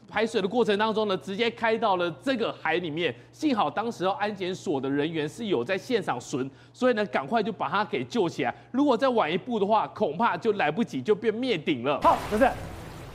排水的过程当中呢，直接开到了这个海里面。幸好当时安检所的人员是有在现场巡，所以呢，赶快就把他给救起来。如果再晚一步的话，恐怕就来不及，就变灭顶了。好，不是。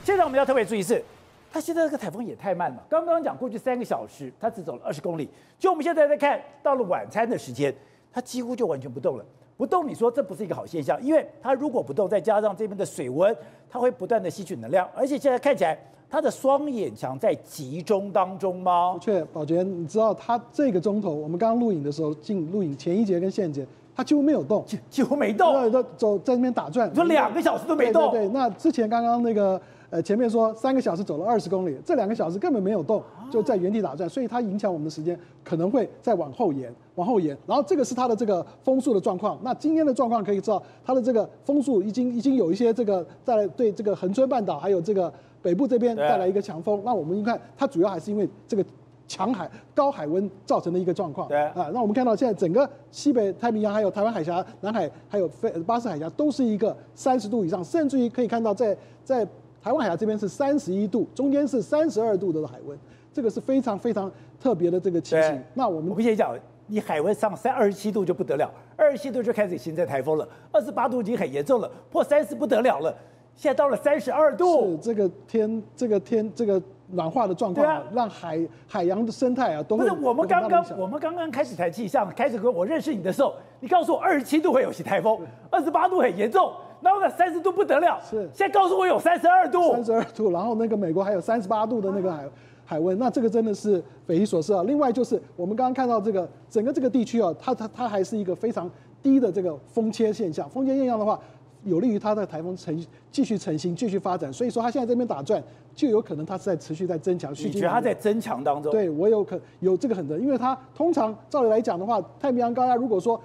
现在我们要特别注意是，它现在这个台风也太慢了。刚刚讲过去三个小时，它只走了二十公里。就我们现在在看，到了晚餐的时间，它几乎就完全不动了。不动，你说这不是一个好现象，因为它如果不动，再加上这边的水温，它会不断的吸取能量，而且现在看起来它的双眼墙在集中当中吗？的确，宝杰，你知道它这个钟头，我们刚刚录影的时候进录影前一节跟现节，它几乎没有动，几几乎没动，对，走在那边打转，你说两个小时都没动，对，对，对，那之前刚刚那个。呃，前面说三个小时走了二十公里，这两个小时根本没有动，就在原地打转，所以它影响我们的时间可能会再往后延，往后延。然后这个是它的这个风速的状况。那今天的状况可以知道，它的这个风速已经已经有一些这个在对这个恒春半岛还有这个北部这边带来一个强风。那我们一看，它主要还是因为这个强海高海温造成的一个状况。对啊，那我们看到现在整个西北太平洋还有台湾海峡、南海还有非巴士海峡都是一个三十度以上，甚至于可以看到在在。台湾海峡这边是三十一度，中间是三十二度的海温，这个是非常非常特别的这个情形。那我们我跟你讲，你海温上三二十七度就不得了，二十七度就开始形成台风了，二十八度已经很严重了，破三十不得了了，现在到了三十二度。是这个天，这个天，这个暖化的状况啊，让海海洋的生态啊都会。不是我们刚刚我们刚刚开始谈气象，开始跟我认识你的时候，你告诉我二十七度会有些台风，二十八度很严重。然后呢，三十度不得了，是现在告诉我有三十二度，三十二度，然后那个美国还有三十八度的那个海海温，那这个真的是匪夷所思啊。另外就是我们刚刚看到这个整个这个地区啊，它它它还是一个非常低的这个风切现象，风切现象的话，有利于它的台风成继续成型、继续发展。所以说它现在这边打转，就有可能它是在持续在增强。你觉得它在增强当中？对，我有可有这个很的，因为它通常照理来讲的话，太平洋高压如果说。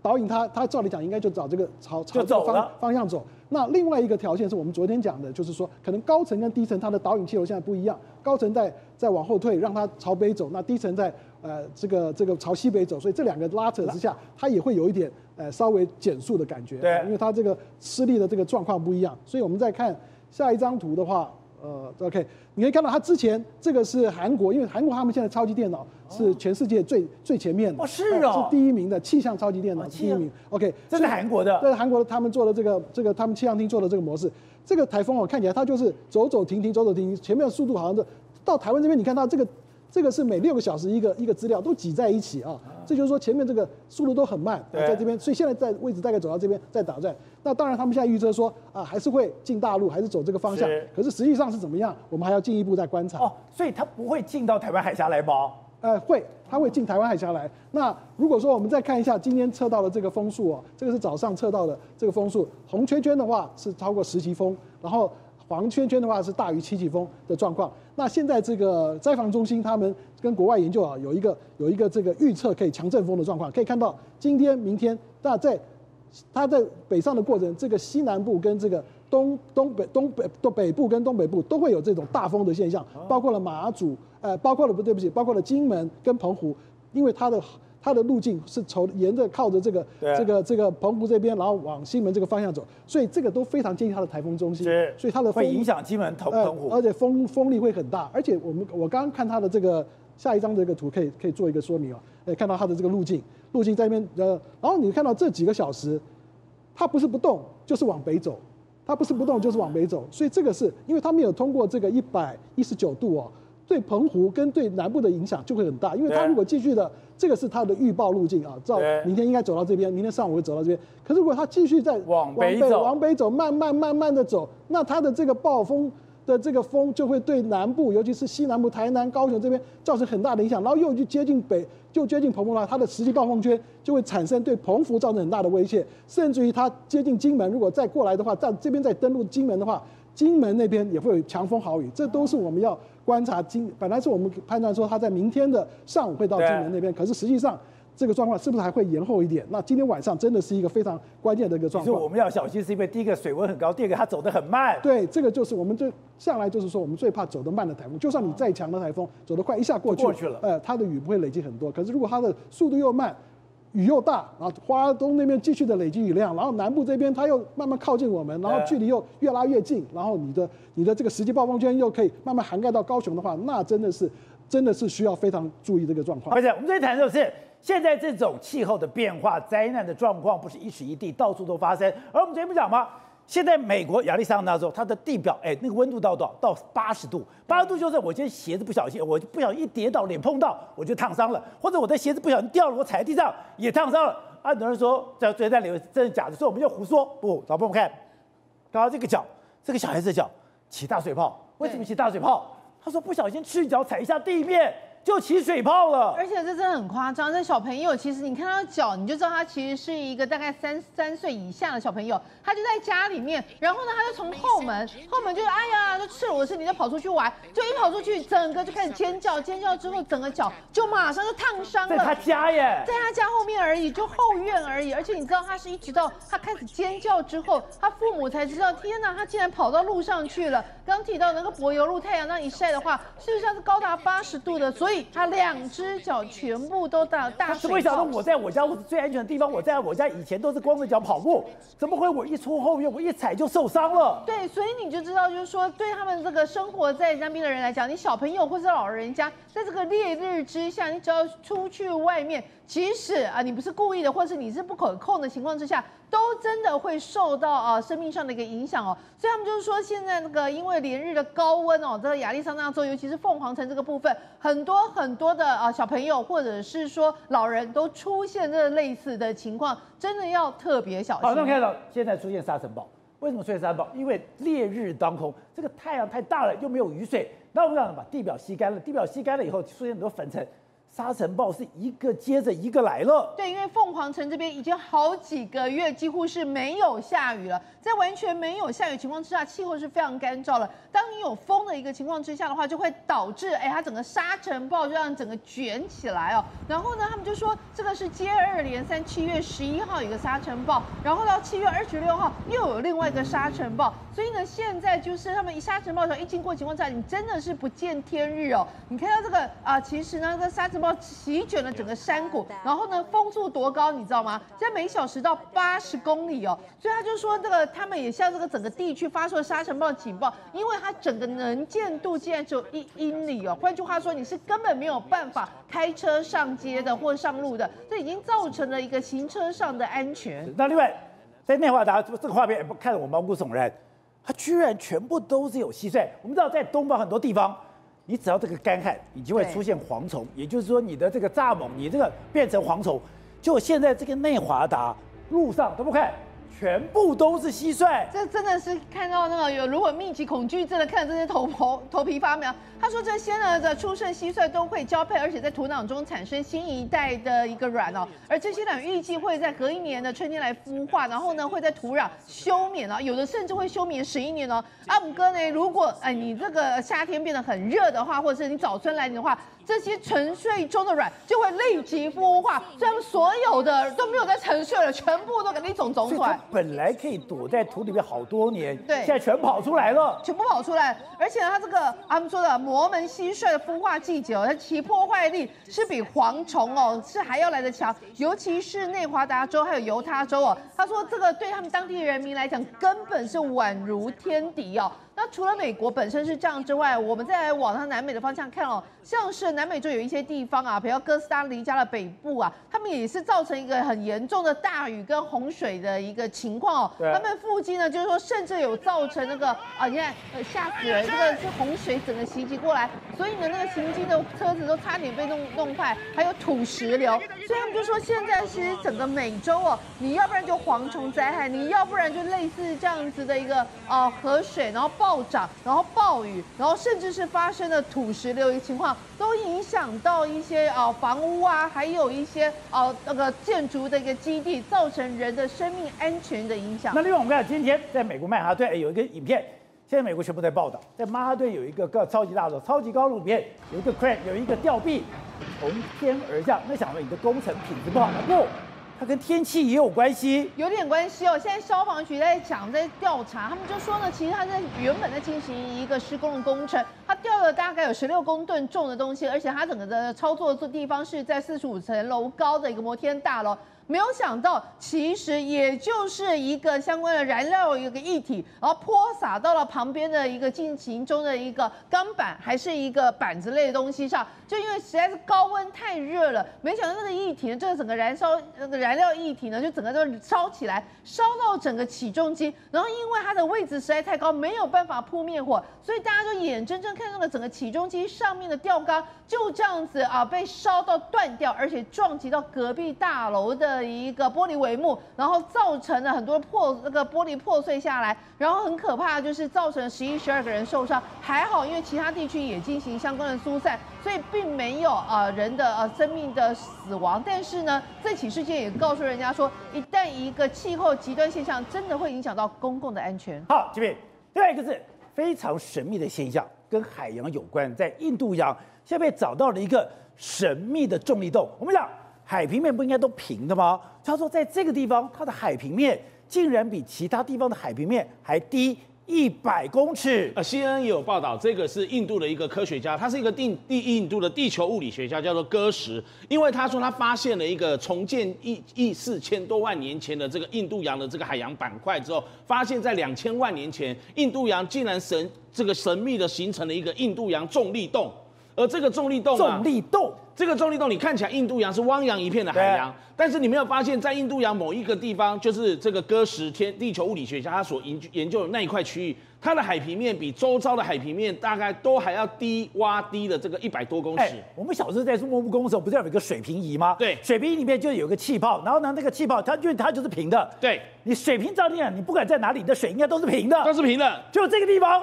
导引它，它照理讲应该就找这个朝朝这个方方向走。那另外一个条件是我们昨天讲的，就是说可能高层跟低层它的导引气流现在不一样，高层在在往后退，让它朝北走；那低层在呃这个这个朝西北走。所以这两个拉扯之下，它也会有一点呃稍微减速的感觉。对，因为它这个施力的这个状况不一样。所以我们再看下一张图的话。呃，OK，你可以看到它之前这个是韩国，因为韩国他们现在超级电脑是全世界最最前面的，哦是哦，是第一名的气象超级电脑第一名。OK，这是韩国的，这是韩国的他们做的这个这个他们气象厅做的这个模式，这个台风哦看起来它就是走走停停走走停停，前面的速度好像是到台湾这边，你看到这个。这个是每六个小时一个一个资料都挤在一起啊，这就是说前面这个速度都很慢，在这边，所以现在在位置大概走到这边在打转。那当然他们现在预测说啊，还是会进大陆，还是走这个方向。可是实际上是怎么样，我们还要进一步再观察。哦，所以它不会进到台湾海峡来吗？呃，会，它会进台湾海峡来。那如果说我们再看一下今天测到的这个风速哦，这个是早上测到的这个风速，红圈圈的话是超过十级风，然后。黄圈圈的话是大于七级风的状况。那现在这个灾防中心他们跟国外研究啊，有一个有一个这个预测可以强阵风的状况。可以看到今天、明天，那在它在北上的过程，这个西南部跟这个东东北东北东北部跟东北部都会有这种大风的现象，包括了马祖，呃，包括了不对不起，包括了金门跟澎湖，因为它的。它的路径是从沿着靠着这个这个这个澎湖这边，然后往西门这个方向走，所以这个都非常接近它的台风中心，所以它的风会影响金门、澎湖，而且风风力会很大。而且我们我刚刚看它的这个下一张这个图，可以可以做一个说明啊，诶，看到它的这个路径，路径在那边呃，然后你看到这几个小时，它不是不动，就是往北走，它不是不动，就是往北走，所以这个是因为它没有通过这个一百一十九度哦。对澎湖跟对南部的影响就会很大，因为它如果继续的，这个是它的预报路径啊，照明天应该走到这边，明天上午会走到这边。可是如果它继续在往北走，往北走，慢慢慢慢的走，那它的这个暴风的这个风就会对南部，尤其是西南部、台南、高雄这边造成很大的影响，然后又去接近北，就接近澎湖的话，它的实际暴风圈就会产生对澎湖造成很大的威胁，甚至于它接近金门，如果再过来的话，在这边再登陆金门的话，金门那边也会有强风豪雨，这都是我们要。观察金本来是我们判断说它在明天的上午会到金门那边，可是实际上这个状况是不是还会延后一点？那今天晚上真的是一个非常关键的一个状况。所以我们要小心，是因为第一个水温很高，第二个它走得很慢。对，这个就是我们最向来就是说我们最怕走得慢的台风。就算你再强的台风，走得快一下过去过去了，呃，它的雨不会累积很多。可是如果它的速度又慢。雨又大，然后花东那边继续的累积雨量，然后南部这边它又慢慢靠近我们，然后距离又越拉越近，然后你的你的这个实际暴风圈又可以慢慢涵盖到高雄的话，那真的是真的是需要非常注意这个状况。而且我们这一谈就是现在这种气候的变化、灾难的状况，不是一时一地到处都发生。而我们节目讲吗？现在美国亚利桑那州，它的地表，哎，那个温度到多少？到八十度。八十度就是我今天鞋子不小心，我就不小心一跌倒，脸碰到，我就烫伤了；或者我的鞋子不小心掉了，我踩在地上也烫伤了。啊，很多人说在追在里面真的假的，所以我们就胡说。不，老朋友们看，刚刚这个脚，这个小孩子的脚起大水泡，为什么起大水泡？他说不小心赤脚踩一下地面。就起水泡了，而且这真的很夸张。这小朋友其实你看他脚，你就知道他其实是一个大概三三岁以下的小朋友。他就在家里面，然后呢，他就从后门，*laughs* 后门就是哎呀，就赤裸身体就跑出去玩，就一跑出去，整个就开始尖叫，尖叫之后，整个脚就马上就烫伤了。在他家耶，在他家后面而已，就后院而已。而且你知道，他是一直到他开始尖叫之后，他父母才知道，天哪，他竟然跑到路上去了。刚提到那个柏油路，太阳那一晒的话，事实上是高达八十度的，所以。他两只脚全部都大大水泡。为什么我在我家我是最安全的地方？我在我家以前都是光着脚跑步，怎么会我一出后院我一踩就受伤了？对，所以你就知道，就是说对他们这个生活在那边的人来讲，你小朋友或是老人家，在这个烈日之下，你只要出去外面。即使啊，你不是故意的，或是你是不可控的情况之下，都真的会受到啊生命上的一个影响哦。所以他们就是说，现在那个因为连日的高温哦，这个亚利桑那州，尤其是凤凰城这个部分，很多很多的啊小朋友或者是说老人都出现这类似的情况，真的要特别小心。好，那我们看到现在出现沙尘暴，为什么出现沙尘暴？因为烈日当空，这个太阳太大了，又没有雨水，那我们让把地表吸干了，地表吸干了以后，出现很多粉尘。沙尘暴是一个接着一个来了。对，因为凤凰城这边已经好几个月几乎是没有下雨了，在完全没有下雨情况之下，气候是非常干燥了。当你有风的一个情况之下的话，就会导致哎，它整个沙尘暴就让整个卷起来哦。然后呢，他们就说这个是接二连三，七月十一号有一个沙尘暴，然后到七月二十六号又有另外一个沙尘暴。所以呢，现在就是他们一沙尘暴的时候一经过情况下，你真的是不见天日哦。你看到这个啊，其实呢，这沙尘暴席卷了整个山谷，然后呢，风速多高，你知道吗？现在每小时到八十公里哦。所以他就说，这个他们也向这个整个地区发出了沙尘暴警报，因为它整个能见度竟然只有一英里哦。换句话说，你是根本没有办法开车上街的或上路的，这已经造成了一个行车上的安全。那另外，在内华达这个画面，看得我毛骨悚然。它居然全部都是有蟋蟀。我们知道，在东方很多地方，你只要这个干旱，你就会出现蝗虫，也就是说，你的这个蚱蜢，你这个变成蝗虫。就现在这个内华达路上，都不看。全部都是蟋蟀，这真的是看到那个有如果密集恐惧症的，看这些头头头皮发麻。他说这些呢的出生蟋蟀都会交配，而且在土壤中产生新一代的一个卵哦，而这些卵预计会在隔一年的春天来孵化，然后呢会在土壤休眠啊，有的甚至会休眠十一年哦。阿姆哥呢，如果哎你这个夏天变得很热的话，或者是你早春来临的话。这些沉睡中的卵就会立即孵化，所以他们所有的都没有在沉睡了，全部都给你种种出来。本来可以躲在土里面好多年，对，现在全跑出来了，全部跑出来。而且呢，它这个他们说的摩门蟋蟀的孵化季节哦，它其破坏力是比蝗虫哦是还要来得强，尤其是内华达州还有犹他州哦，他说这个对他们当地人民来讲根本是宛如天敌哦。那除了美国本身是这样之外，我们再往它南美的方向看哦，像是南美洲有一些地方啊，比如哥斯达黎加的北部啊，他们也是造成一个很严重的大雨跟洪水的一个情况哦。他们附近呢，就是说甚至有造成那个啊，你看呃吓死人，这个是洪水整个袭击过来，所以呢那个行经的车子都差点被弄弄坏，还有土石流。所以他们就说现在其实整个美洲哦，你要不然就蝗虫灾害，你要不然就类似这样子的一个啊河水，然后暴。暴涨，然后暴雨，然后甚至是发生的土石流的情况，都影响到一些啊房屋啊，还有一些啊那个建筑的一个基地，造成人的生命安全的影响。那另外我们看今天在美国曼哈顿有一个影片，现在美国全部在报道，在曼哈顿有一个个超级大楼、超级高楼里面有一个 crane，有一个吊臂从天而降，那想问你的工程品质不好吗，不。它跟天气也有关系，有点关系哦。现在消防局在讲，在调查，他们就说呢，其实他在原本在进行一个施工的工程，他吊了大概有十六公吨重的东西，而且他整个的操作的地方是在四十五层楼高的一个摩天大楼。没有想到其实也就是一个相关的燃料一个液体，然后泼洒到了旁边的一个进行中的一个钢板还是一个板子类的东西上，就因为实在是高温太热了，没想到那个液体呢，这个整个燃烧那个燃料液体呢，就整个都烧起来，烧到整个起重机，然后因为它的位置实在太高，没有办法扑灭火，所以大家就眼睁睁看到了整个起重机上面的吊钢就这样子啊被烧到断掉，而且撞击到隔壁大楼的一个玻璃帷幕，然后造成了很多破那个玻璃破碎下来，然后很可怕的就是造成十一十二个人受伤，还好因为其他地区也进行相关的疏散，所以并没有啊人的呃生命的死亡。但是呢，这起事件也告诉人家说，一旦一个气候极端现象真的会影响到公共的安全。好，这边第二个是非常神秘的现象，跟海洋有关，在印度洋现在被找到了一个神秘的重力洞。我们讲海平面不应该都平的吗？他说在这个地方，它的海平面竟然比其他地方的海平面还低。一百公尺。呃，CNN 也有报道，这个是印度的一个科学家，他是一个地地印度的地球物理学家，叫做戈什。因为他说他发现了一个重建一亿四千多万年前的这个印度洋的这个海洋板块之后，发现在两千万年前，印度洋竟然神这个神秘的形成了一个印度洋重力洞。而这个重力洞啊，重力洞，这个重力洞，你看起来印度洋是汪洋一片的海洋，但是你没有发现，在印度洋某一个地方，就是这个哥什天地球物理学家他所研研究的那一块区域，它的海平面比周遭的海平面大概都还要低洼低的这个一百多公尺。我们小时候在做木工的时候，不是有一个水平仪吗？对，水平仪里面就有一个气泡，然后呢，那个气泡它就它就是平的。对，你水平照样，你不管在哪里，你的水应该都是平的，都是平的，就这个地方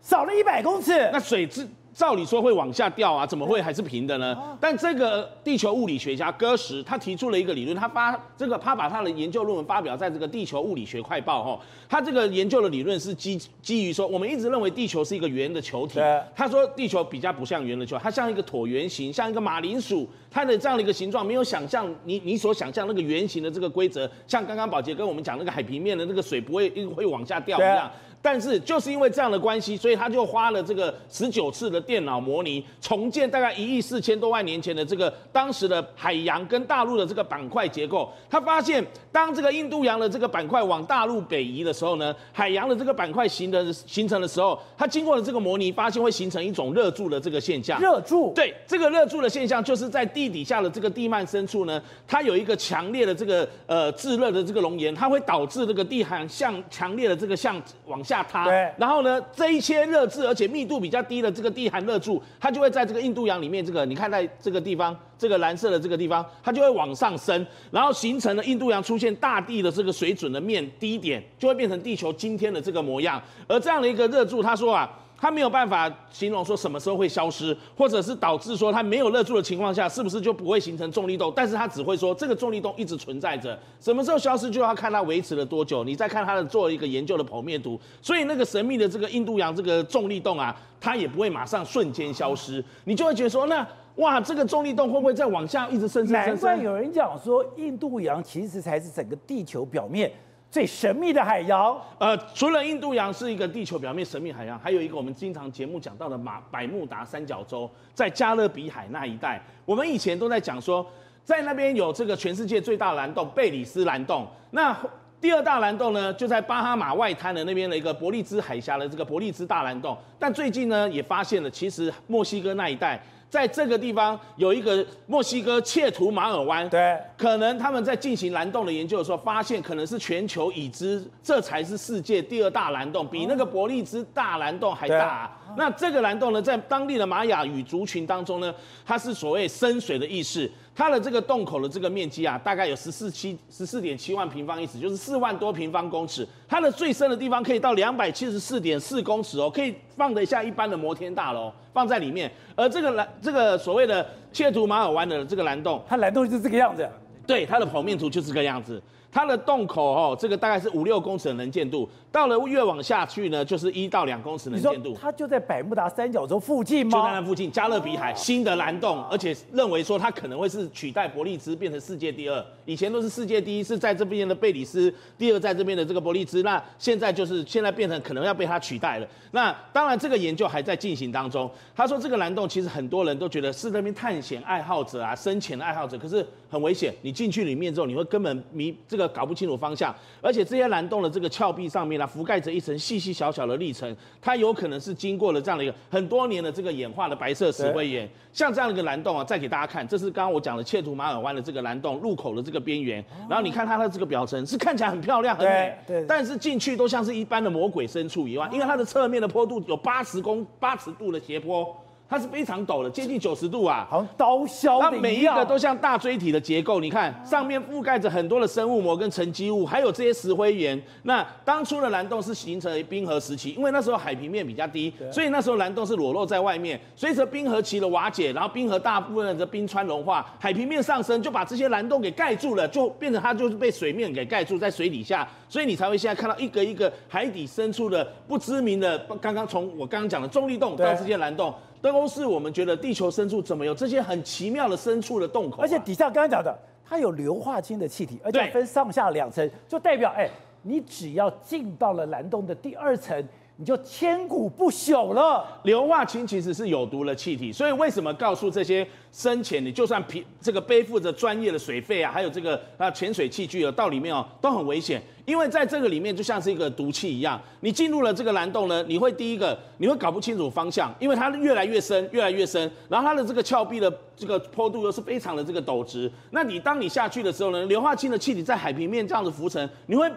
少了一百公尺，那水质。照理说会往下掉啊，怎么会还是平的呢？但这个地球物理学家戈什他提出了一个理论，他发这个他把他的研究论文发表在这个地球物理学快报哈。他这个研究的理论是基基于说，我们一直认为地球是一个圆的球体，他说地球比较不像圆的球，它像一个椭圆形，像一个马铃薯，它的这样的一个形状没有想象你你所想象那个圆形的这个规则，像刚刚宝杰跟我们讲那个海平面的那个水不会会往下掉一样。但是就是因为这样的关系，所以他就花了这个十九次的电脑模拟，重建大概一亿四千多万年前的这个当时的海洋跟大陆的这个板块结构。他发现，当这个印度洋的这个板块往大陆北移的时候呢，海洋的这个板块形的形成的时候，它经过了这个模拟，发现会形成一种热柱的这个现象。热柱？对，这个热柱的现象就是在地底下的这个地幔深处呢，它有一个强烈的这个呃炙热的这个熔岩，它会导致这个地海向强烈的这个向往。下塌，然后呢，这一些热质而且密度比较低的这个地寒热柱，它就会在这个印度洋里面，这个你看在这个地方，这个蓝色的这个地方，它就会往上升，然后形成了印度洋出现大地的这个水准的面低点，就会变成地球今天的这个模样。而这样的一个热柱，他说啊。它没有办法形容说什么时候会消失，或者是导致说它没有热柱的情况下，是不是就不会形成重力洞？但是它只会说这个重力洞一直存在着，什么时候消失就要看它维持了多久。你再看它的做一个研究的剖面图，所以那个神秘的这个印度洋这个重力洞啊，它也不会马上瞬间消失，你就会觉得说，那哇，这个重力洞会不会再往下一直升升升升？难怪有人讲说，印度洋其实才是整个地球表面。最神秘的海洋，呃，除了印度洋是一个地球表面神秘海洋，还有一个我们经常节目讲到的马百慕达三角洲，在加勒比海那一带。我们以前都在讲说，在那边有这个全世界最大蓝洞——贝里斯蓝洞。那第二大蓝洞呢，就在巴哈马外滩的那边的一个伯利兹海峡的这个伯利兹大蓝洞。但最近呢，也发现了，其实墨西哥那一带。在这个地方有一个墨西哥切图马尔湾，对，可能他们在进行蓝洞的研究的时候，发现可能是全球已知，这才是世界第二大蓝洞，比那个伯利兹大蓝洞还大啊。那这个蓝洞呢，在当地的玛雅语族群当中呢，它是所谓深水的意思。它的这个洞口的这个面积啊，大概有十四七十四点七万平方英尺，就是四万多平方公尺。它的最深的地方可以到两百七十四点四公尺哦，可以放得下一般的摩天大楼放在里面。而这个蓝这个所谓的切图马尔湾的这个蓝洞，它蓝洞就是这个样子。对，它的剖面图就是这个样子。它的洞口哦，这个大概是五六公尺的能见度，到了越往下去呢，就是一到两公尺能见度。它就在百慕达三角洲附近吗？就在那附近，加勒比海新的蓝洞，而且认为说它可能会是取代伯利兹变成世界第二。以前都是世界第一，是在这边的贝里斯，第二在这边的这个伯利兹，那现在就是现在变成可能要被它取代了。那当然这个研究还在进行当中。他说这个蓝洞其实很多人都觉得是那边探险爱好者啊，深潜的爱好者，可是很危险，你进去里面之后，你会根本迷这个。搞不清楚方向，而且这些蓝洞的这个峭壁上面呢，覆盖着一层细细小小的粒层，它有可能是经过了这样的一个很多年的这个演化的白色石灰岩。像这样的一个蓝洞啊，再给大家看，这是刚刚我讲的切图马尔湾的这个蓝洞入口的这个边缘，然后你看它的这个表层是看起来很漂亮很美，对，但是进去都像是一般的魔鬼深处一样，因为它的侧面的坡度有八十公八十度的斜坡。它是非常陡的，接近九十度啊，好像刀削。它每一个都像大锥体的结构，你看上面覆盖着很多的生物膜跟沉积物，还有这些石灰岩。那当初的蓝洞是形成于冰河时期，因为那时候海平面比较低，所以那时候蓝洞是裸露在外面。随着冰河期的瓦解，然后冰河大部分的冰川融化，海平面上升，就把这些蓝洞给盖住了，就变成它就是被水面给盖住在水底下，所以你才会现在看到一个一个海底深处的不知名的，刚刚从我刚刚讲的重力洞到这些蓝洞。都是我们觉得地球深处怎么有这些很奇妙的深处的洞口，啊，而且底下刚刚讲的，它有硫化氢的气体，而且分上下两层，就代表哎，你只要进到了蓝洞的第二层，你就千古不朽了。硫化氢其实是有毒的气体，所以为什么告诉这些深潜，你就算皮这个背负着专业的水费啊，还有这个啊潜水器具啊，到里面哦都很危险。因为在这个里面就像是一个毒气一样，你进入了这个蓝洞呢，你会第一个你会搞不清楚方向，因为它越来越深，越来越深，然后它的这个峭壁的这个坡度又是非常的这个陡直。那你当你下去的时候呢，硫化氢的气体在海平面这样子浮沉，你会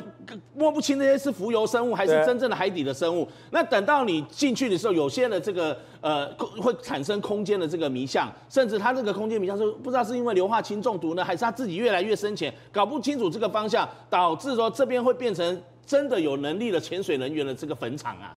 摸不清那些是浮游生物还是真正的海底的生物。那等到你进去的时候，有些的这个呃会产生空间的这个迷向，甚至它这个空间迷向是不知道是因为硫化氢中毒呢，还是它自己越来越深浅，搞不清楚这个方向，导致说这边。会变成真的有能力的潜水人员的这个坟场啊！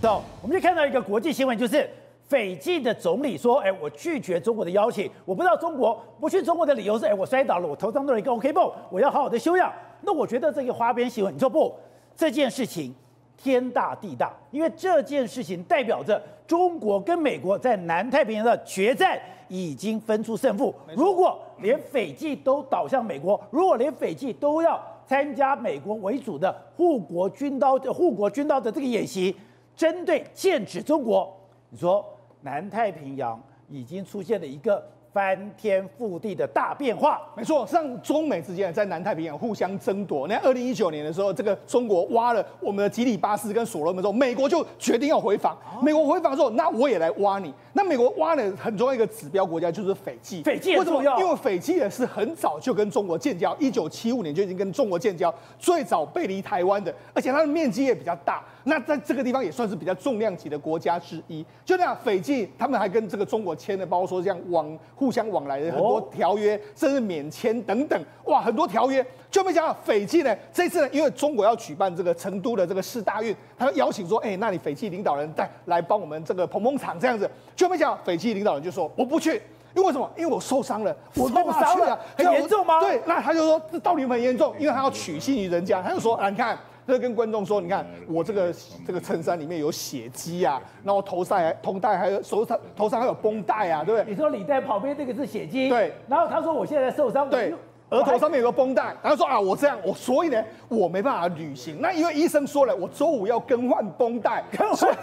走，我们就看到一个国际新闻，就是斐济的总理说：“哎，我拒绝中国的邀请。我不知道中国不去中国的理由是：哎，我摔倒了，我头上弄了一个 OK 绷，我要好好的休养。那我觉得这个花边新闻，你说不？这件事情天大地大，因为这件事情代表着中国跟美国在南太平洋的决战。”已经分出胜负。如果连斐济都倒向美国，如果连斐济都要参加美国为主的护国军刀的护国军刀的这个演习，针对剑指中国，你说南太平洋已经出现了一个。翻天覆地的大变化，没错，像中美之间在南太平洋互相争夺。那二零一九年的时候，这个中国挖了我们的吉里巴斯跟所罗门之后，美国就决定要回防。美国回防之后，那我也来挖你。那美国挖了很重要一个指标国家就是斐济。斐济为什么？因为斐济也是很早就跟中国建交，一九七五年就已经跟中国建交，最早背离台湾的，而且它的面积也比较大。那在这个地方也算是比较重量级的国家之一。就那样，斐济他们还跟这个中国签了，包括说这样往互相往来的很多条约，甚至免签等等，哇，很多条约。就没想到斐济呢，这次呢，因为中国要举办这个成都的这个世大运，他邀请说，哎，那你斐济领导人带来帮我们这个捧捧场这样子。就没想到斐济领导人就说我不去，因为什么？因为我受伤了，*laughs* 我受伤了，很严重吗？对，那他就说这道理很严重，因为他要取信于人家，他就说啊，你看。这跟观众说，你看我这个这个衬衫里面有血迹啊，然后头上还头带还有手上头上还有绷带啊，对不对？你说李代旁边这个是血迹，对。然后他说我现在受伤，对。额头上面有个绷带，然后说啊，我这样，我所以呢，我没办法旅行。那因为医生说了，我周五要更换绷带，所以，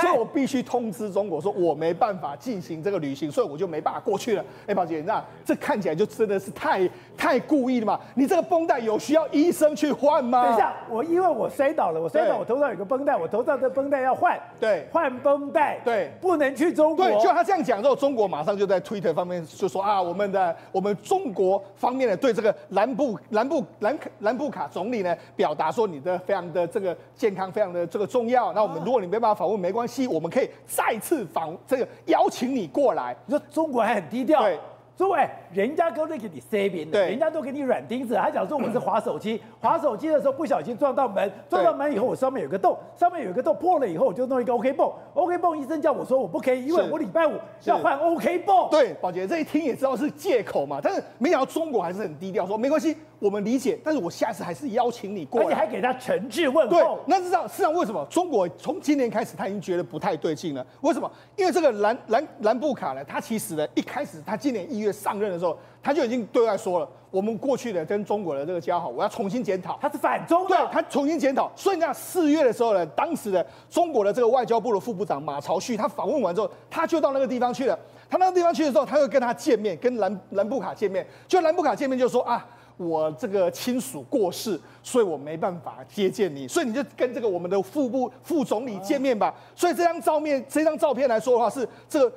所以我必须通知中国，说我没办法进行这个旅行，所以我就没办法过去了。哎，宝姐，那这看起来就真的是太太故意了嘛？你这个绷带有需要医生去换吗？等一下，我因为我摔倒了，我摔倒，我头上有个绷带，我头上的绷带要换，对，换绷带，对，不能去中国。对，就他这样讲之后，中国马上就在 Twitter 方面就说啊，我们的我们中国方面的对这个兰布。兰布兰兰布卡总理呢，表达说你的非常的这个健康非常的这个重要。那我们如果你没办法访问没关系，我们可以再次访这个邀请你过来。你说中国还很低调，对，说哎，人家都给你塞边的，对，人家都给你软钉子。他讲说我是滑手机，*laughs* 滑手机的时候不小心撞到门，撞到门以后我上面有个洞，上面有个洞破了以后我就弄一个 OK 泵，OK 泵医生叫我说我不可以，因为我礼拜五要换 OK 泵。对，宝杰这一听也知道是借口嘛，但是没想到中国还是很低调，说没关系。我们理解，但是我下次还是邀请你过来，而且还给他诚挚问候。对，那是这样，是这样。为什么中国从今年开始他已经觉得不太对劲了？为什么？因为这个兰兰兰布卡呢，他其实呢一开始他今年一月上任的时候，他就已经对外说了，我们过去的跟中国的这个交好，我要重新检讨。他是反中的，对，他重新检讨。所以呢，四月的时候呢，当时的中国的这个外交部的副部长马朝旭，他访问完之后，他就到那个地方去了。他那个地方去的时候，他又跟他见面，跟兰兰布卡见面。就兰布卡见面就说啊。我这个亲属过世，所以我没办法接见你，所以你就跟这个我们的副部副总理见面吧。所以这张照面，这张照片来说的话，是这个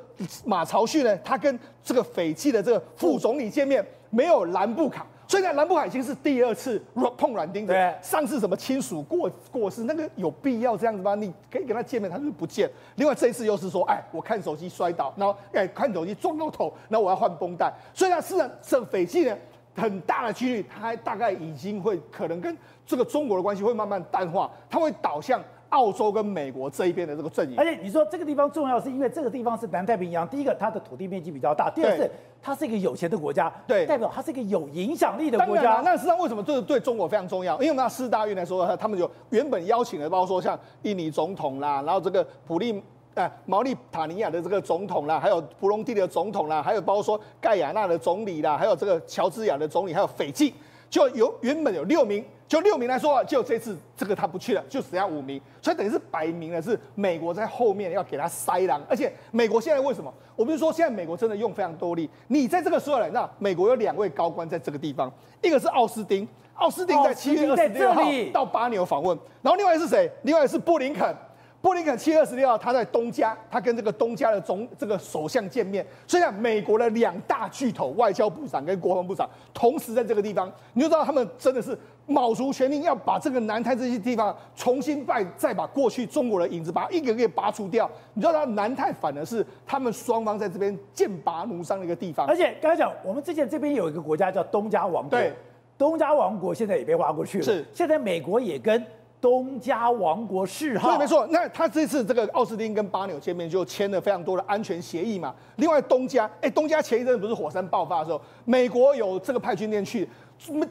马朝旭呢，他跟这个斐济的这个副总理见面，没有兰布卡。所以呢，兰布卡已经是第二次碰软钉的。上次什么亲属过过世，那个有必要这样子吗？你可以跟他见面，他就不见。另外这一次又是说，哎，我看手机摔倒，然后哎看手机撞到头，那我要换绷带。所以呢，是这斐济呢。很大的几率，它大概已经会可能跟这个中国的关系会慢慢淡化，它会导向澳洲跟美国这一边的这个阵营。而且你说这个地方重要，是因为这个地方是南太平洋，第一个它的土地面积比较大，第二是它是一个有钱的国家，对，代表它是一个有影响力的国家。那实际上为什么这个对中国非常重要？因为我们四大运来说，他们就原本邀请了，包括说像印尼总统啦，然后这个普利。哎，毛利塔尼亚的这个总统啦，还有布隆迪的总统啦，还有包括说盖亚纳的总理啦，还有这个乔治亚的总理，还有斐济，就有原本有六名，就六名来说，就这次这个他不去了，就只剩下五名，所以等于是摆明了是美国在后面要给他塞狼，而且美国现在为什么？我们就说现在美国真的用非常多力，你在这个时候来，那美国有两位高官在这个地方，一个是奥斯汀，奥斯汀在七月二十六号到巴纽访问，然后另外是谁？另外是布林肯。布林肯七月二十六号，他在东加，他跟这个东加的总这个首相见面。虽然美国的两大巨头，外交部长跟国防部长同时在这个地方，你就知道他们真的是卯足全力要把这个南太这些地方重新拜，再把过去中国的影子把它一个个拔除掉。你知道，南太反而是他们双方在这边剑拔弩张的一个地方。而且刚才讲，我们之前这边有一个国家叫东加王国，对，东加王国现在也被挖过去了。是，现在美国也跟。东加王国示好，对，没错。那他这次这个奥斯汀跟巴纽见面，就签了非常多的安全协议嘛。另外，东加，哎，东加前一阵不是火山爆发的时候，美国有这个派军舰去，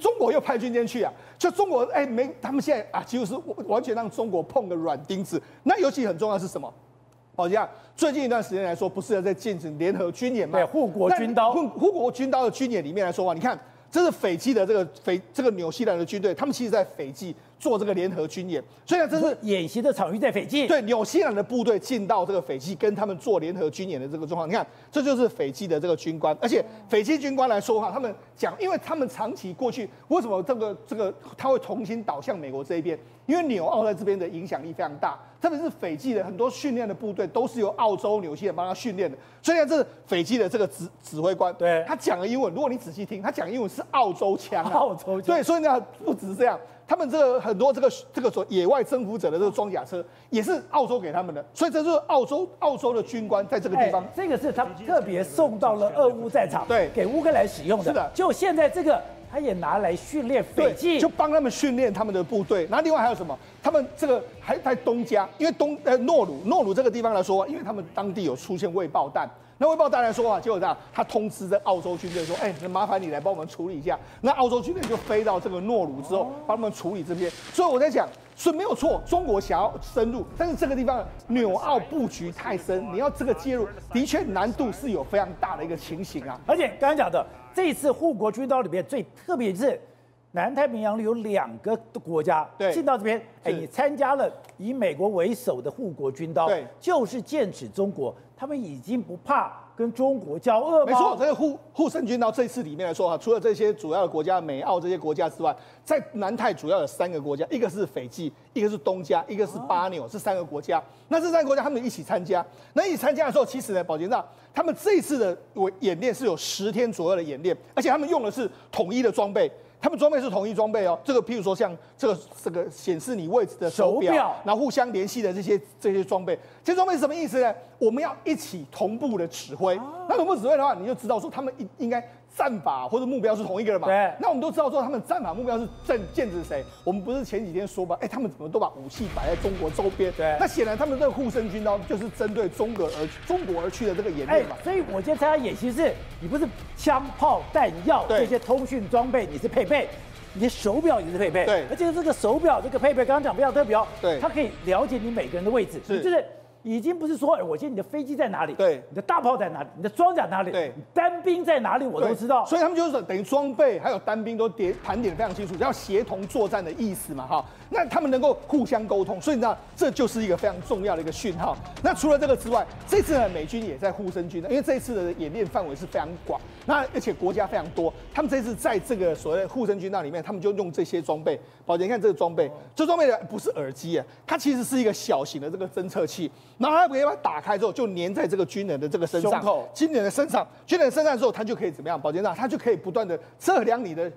中国又派军舰去啊。就中国，哎，没，他们现在啊，几乎是完全让中国碰个软钉子。那尤其很重要的是什么？好像最近一段时间来说，不是在进行联合军演嘛？对，护国军刀，护护国军刀的军演里面来说啊，你看，这是斐济的这个斐这个纽西兰的军队，他们其实在斐济。做这个联合军演，所以呢，这是演习的场域在斐济。对，纽西兰的部队进到这个斐济，跟他们做联合军演的这个状况，你看，这就是斐济的这个军官。而且斐济军官来说的话，他们讲，因为他们长期过去，为什么这个这个他会重新倒向美国这一边？因为纽澳在这边的影响力非常大，特别是斐济的很多训练的部队都是由澳洲、纽西兰帮他训练的。所以呢，这是斐济的这个指指挥官，对，他讲的英文，如果你仔细听，他讲的英文是澳洲腔啊，*laughs* 澳洲腔。对，所以呢，不只是这样。他们这个很多这个这个所野外征服者的这个装甲车也是澳洲给他们的，所以这就是澳洲澳洲的军官在这个地方，这个是他特别送到了俄乌战场，对，给乌克兰使用的。是的，就现在这个他也拿来训练斐济，就帮他们训练他们的部队。那另外还有什么？他们这个还在东加，因为东呃诺鲁诺鲁这个地方来说，因为他们当地有出现未爆弹。那卫报当然说啊，结果这样，他通知这澳洲军队说：“哎，那麻烦你来帮我们处理一下。”那澳洲军队就飞到这个诺鲁之后，帮他们处理这边。所以我在讲，是没有错，中国想要深入，但是这个地方纽澳布局太深，你要这个介入，的确难度是有非常大的一个情形啊。而且刚刚讲的这一次护国军刀里面最特别是，南太平洋里有两个国家进到这边，哎，你参加了以美国为首的护国军刀，对，就是剑指中国。他们已经不怕跟中国交恶吗？没错，这个护护圣军刀这一次里面来说哈，除了这些主要的国家，美澳这些国家之外，在南太主要有三个国家，一个是斐济，一个是东加，一个是巴纽，这三个国家。那这三个国家他们一起参加，那一起参加的时候，其实呢，宝杰长他们这一次的演练是有十天左右的演练，而且他们用的是统一的装备。他们装备是统一装备哦。这个譬如说像这个这个显示你位置的手表，手表然后互相联系的这些这些装备，这些装备是什么意思呢？我们要一起同步的指挥。那同步指挥的话，你就知道说他们应应该。战法或者目标是同一个人嘛？对。那我们都知道说他们战法目标是正剑指谁？我们不是前几天说吧？哎，他们怎么都把武器摆在中国周边？对。那显然他们这个护身军刀就是针对中国而中国而去的这个演练嘛。所以我今天参加演习是，你不是枪炮弹药这些通讯装备，你是配备，你的手表也是配备。对。而且这个手表这个配备，刚刚讲比较特别哦。对。它可以了解你每个人的位置。是。就是。已经不是说，哎，我今天你的飞机在哪里？对，你的大炮在哪里？你的装甲哪里？对，单兵在哪里？我都知道。所以他们就是等于装备还有单兵都点盘点的非常清楚，要协同作战的意思嘛，哈。那他们能够互相沟通，所以你知道这就是一个非常重要的一个讯号。那除了这个之外，这次呢美军也在护身军，因为这一次的演练范围是非常广，那而且国家非常多，他们这次在这个所谓的护身军那里面，他们就用这些装备。宝杰，你看这个装备，这装备的不是耳机啊，它其实是一个小型的这个侦测器，然后它可以把它打开之后就粘在这个军人的这个身上，军人的身上，军人身上之后，它就可以怎么样？宝杰，那它就可以不断的测量你的。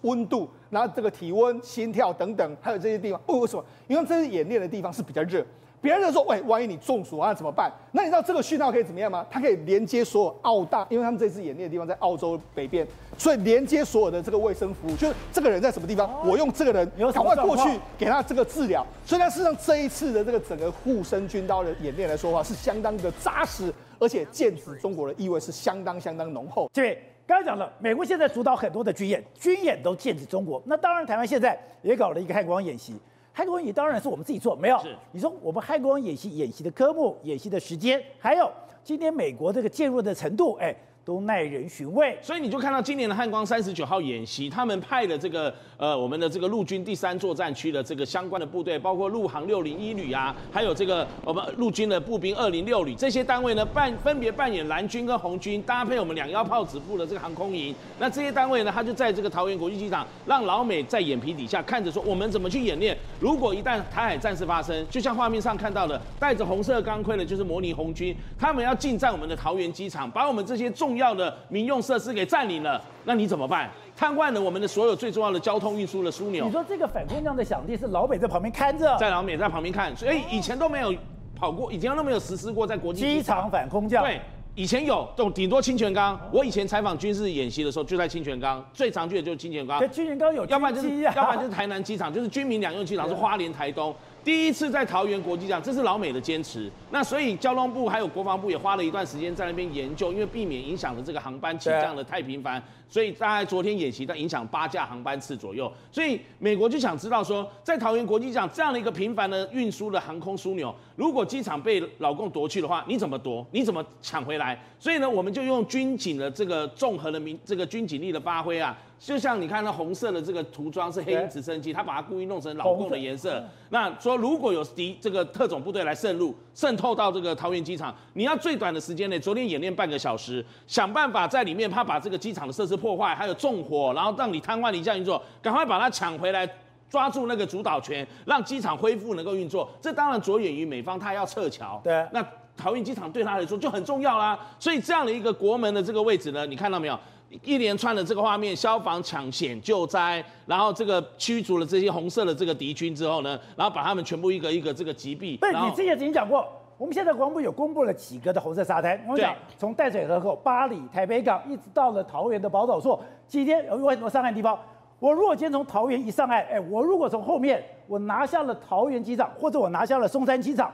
温度，然后这个体温、心跳等等，还有这些地方，为什么？因为这是演练的地方是比较热，别人就说，喂，万一你中暑啊怎么办？那你知道这个讯号可以怎么样吗？它可以连接所有澳大，因为他们这次演练的地方在澳洲北边，所以连接所有的这个卫生服务，就是这个人在什么地方，我用这个人赶快过去给他这个治疗。所以呢，事实上这一次的这个整个护身军刀的演练来说的话，是相当的扎实，而且剑指中国的意味是相当相当浓厚。这位。刚才讲了，美国现在主导很多的军演，军演都剑指中国。那当然，台湾现在也搞了一个汉光演习。汉光演习当然是我们自己做，没有。是你说我们汉光演习演习的科目、演习的时间，还有今天美国这个介入的程度，哎。都耐人寻味，所以你就看到今年的汉光三十九号演习，他们派的这个呃我们的这个陆军第三作战区的这个相关的部队，包括陆航六零一旅啊，还有这个我们陆军的步兵二零六旅这些单位呢，扮分别扮演蓝军跟红军，搭配我们两幺炮指部的这个航空营。那这些单位呢，他就在这个桃园国际机场，让老美在眼皮底下看着说，我们怎么去演练。如果一旦台海战事发生，就像画面上看到的，带着红色钢盔的，就是模拟红军，他们要进占我们的桃园机场，把我们这些重要的民用设施给占领了，那你怎么办？瘫痪了我们的所有最重要的交通运输的枢纽。你说这个反空降的响地是老美在旁边看着，在老美在旁边看，所以以前都没有跑过，以前都没有实施过在国际机场反空降。对，以前有，都顶多清泉岗。我以前采访军事演习的时候，就在清泉岗，最常去的就是清泉岗。清泉岗有、啊，要不然就是，要不然就是台南机场，就是军民两用机场，是花莲、台东。第一次在桃园国际机场，这是老美的坚持。那所以交通部还有国防部也花了一段时间在那边研究，因为避免影响了这个航班起降的太频繁，所以大概昨天演习，它影响八架航班次左右。所以美国就想知道说，在桃园国际机场这样的一个频繁的运输的航空枢纽，如果机场被老共夺去的话，你怎么夺？你怎么抢回来？所以呢，我们就用军警的这个综合的民这个军警力的发挥啊。就像你看那红色的这个涂装是黑鹰直升机，他把它故意弄成老共的颜色。那说如果有敌这个特种部队来渗入、渗透到这个桃园机场，你要最短的时间内，昨天演练半个小时，想办法在里面，怕把这个机场的设施破坏，还有纵火，然后让你瘫痪你这样运作，赶快把它抢回来，抓住那个主导权，让机场恢复能够运作。这当然着眼于美方，他要撤侨。对，那桃园机场对他来说就很重要啦。所以这样的一个国门的这个位置呢，你看到没有？一连串的这个画面，消防抢险救灾，然后这个驱逐了这些红色的这个敌军之后呢，然后把他们全部一个一个这个击毙。对，你之前已经讲过，我们现在国防部有公布了几个的红色沙滩。我们讲从淡水河口、巴黎、台北港，一直到了桃园的宝岛座，几天有很多上岸地方。我如果今天从桃园一上岸，哎，我如果从后面我拿下了桃园机场，或者我拿下了松山机场，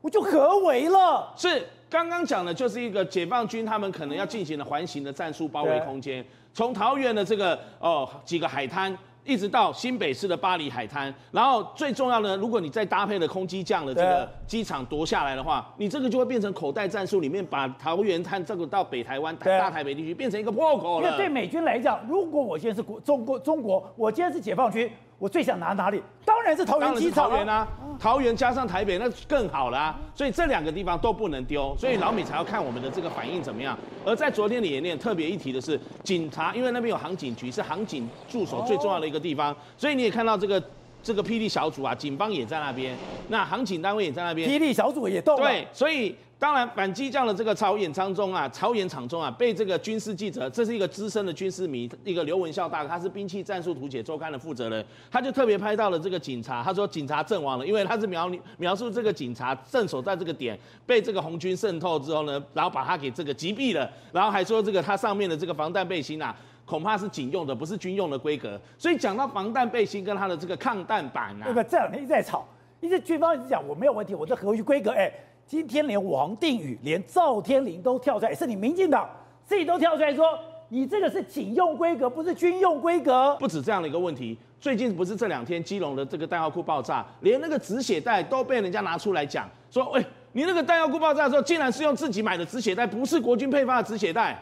我就合围了。是。刚刚讲的就是一个解放军他们可能要进行的环形的战术包围空间，从桃园的这个哦几个海滩，一直到新北市的巴黎海滩，然后最重要的，如果你再搭配了空机降的这个机场夺下来的话，你这个就会变成口袋战术里面把桃园滩这个到北台湾大台北地区变成一个破口了。因为对美军来讲，如果我现在是国中国中国，我今天是解放军。我最想拿哪里？当然是桃园机场啊！桃园啊，桃园加上台北，那更好啦啊！所以这两个地方都不能丢，所以老美才要看我们的这个反应怎么样。而在昨天的演练，特别一提的是警察，因为那边有航警局，是航警驻守最重要的一个地方，所以你也看到这个这个霹雳小组啊，警方也在那边，那航警单位也在那边，霹雳小组也动了。对，所以当然反击这样的这个操演当中啊，操演场中啊，被这个军事记者，这是一个资深的军事迷，一个刘文孝大哥，他是兵器战术图解周刊的负责人，他就特别拍到了这个警察，他说警察阵亡了，因为他是描描述这个警察镇守在这个点，被这个红军渗透之后呢，然后把他给这个击毙了，然后还说这个他上面的这个防弹背心啊。恐怕是警用的，不是军用的规格。所以讲到防弹背心跟它的这个抗弹板啊，对吧？这两天一直在吵，一直军方一直讲我没有问题，我这合乎规格。哎，今天连王定宇、连赵天麟都跳出来，是你民进党自己都跳出来说，你这个是警用规格，不是军用规格。不止这样的一个问题，最近不是这两天基隆的这个弹药库爆炸，连那个止血带都被人家拿出来讲，说，喂，你那个弹药库爆炸的时候，竟然是用自己买的止血带，不是国军配发的止血带。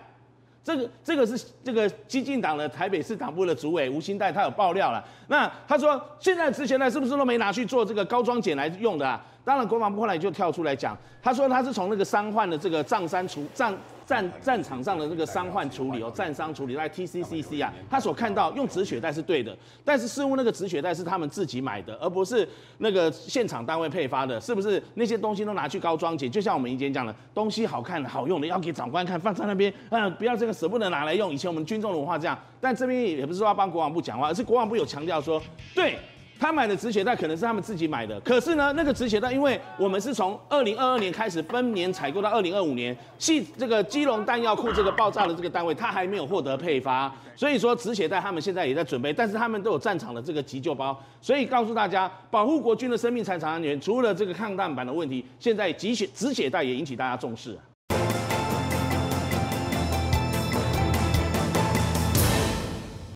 这个这个是这个激进党的台北市党部的主委吴欣岱，他有爆料了。那他说，现在止血带是不是都没拿去做这个高装检来用的啊？当然，国防部后来就跳出来讲，他说他是从那个伤患的这个藏山处藏。战战场上的那个伤患处理哦，战伤处理在 TCCC 啊，他所看到用止血带是对的，但是似乎那个止血带是他们自己买的，而不是那个现场单位配发的，是不是？那些东西都拿去高装检，就像我们以前讲的，东西好看好用的要给长官看，放在那边，嗯，*laughs* 不要这个舍不得拿来用。以前我们军中文化这样，但这边也不是说要帮国防部讲话，而是国防部有强调说，对。他买的止血带可能是他们自己买的，可是呢，那个止血带，因为我们是从二零二二年开始分年采购到二零二五年，系这个基隆弹药库这个爆炸的这个单位，他还没有获得配发，所以说止血带他们现在也在准备，但是他们都有战场的这个急救包，所以告诉大家，保护国军的生命财产安全，除了这个抗弹板的问题，现在止血止血带也引起大家重视。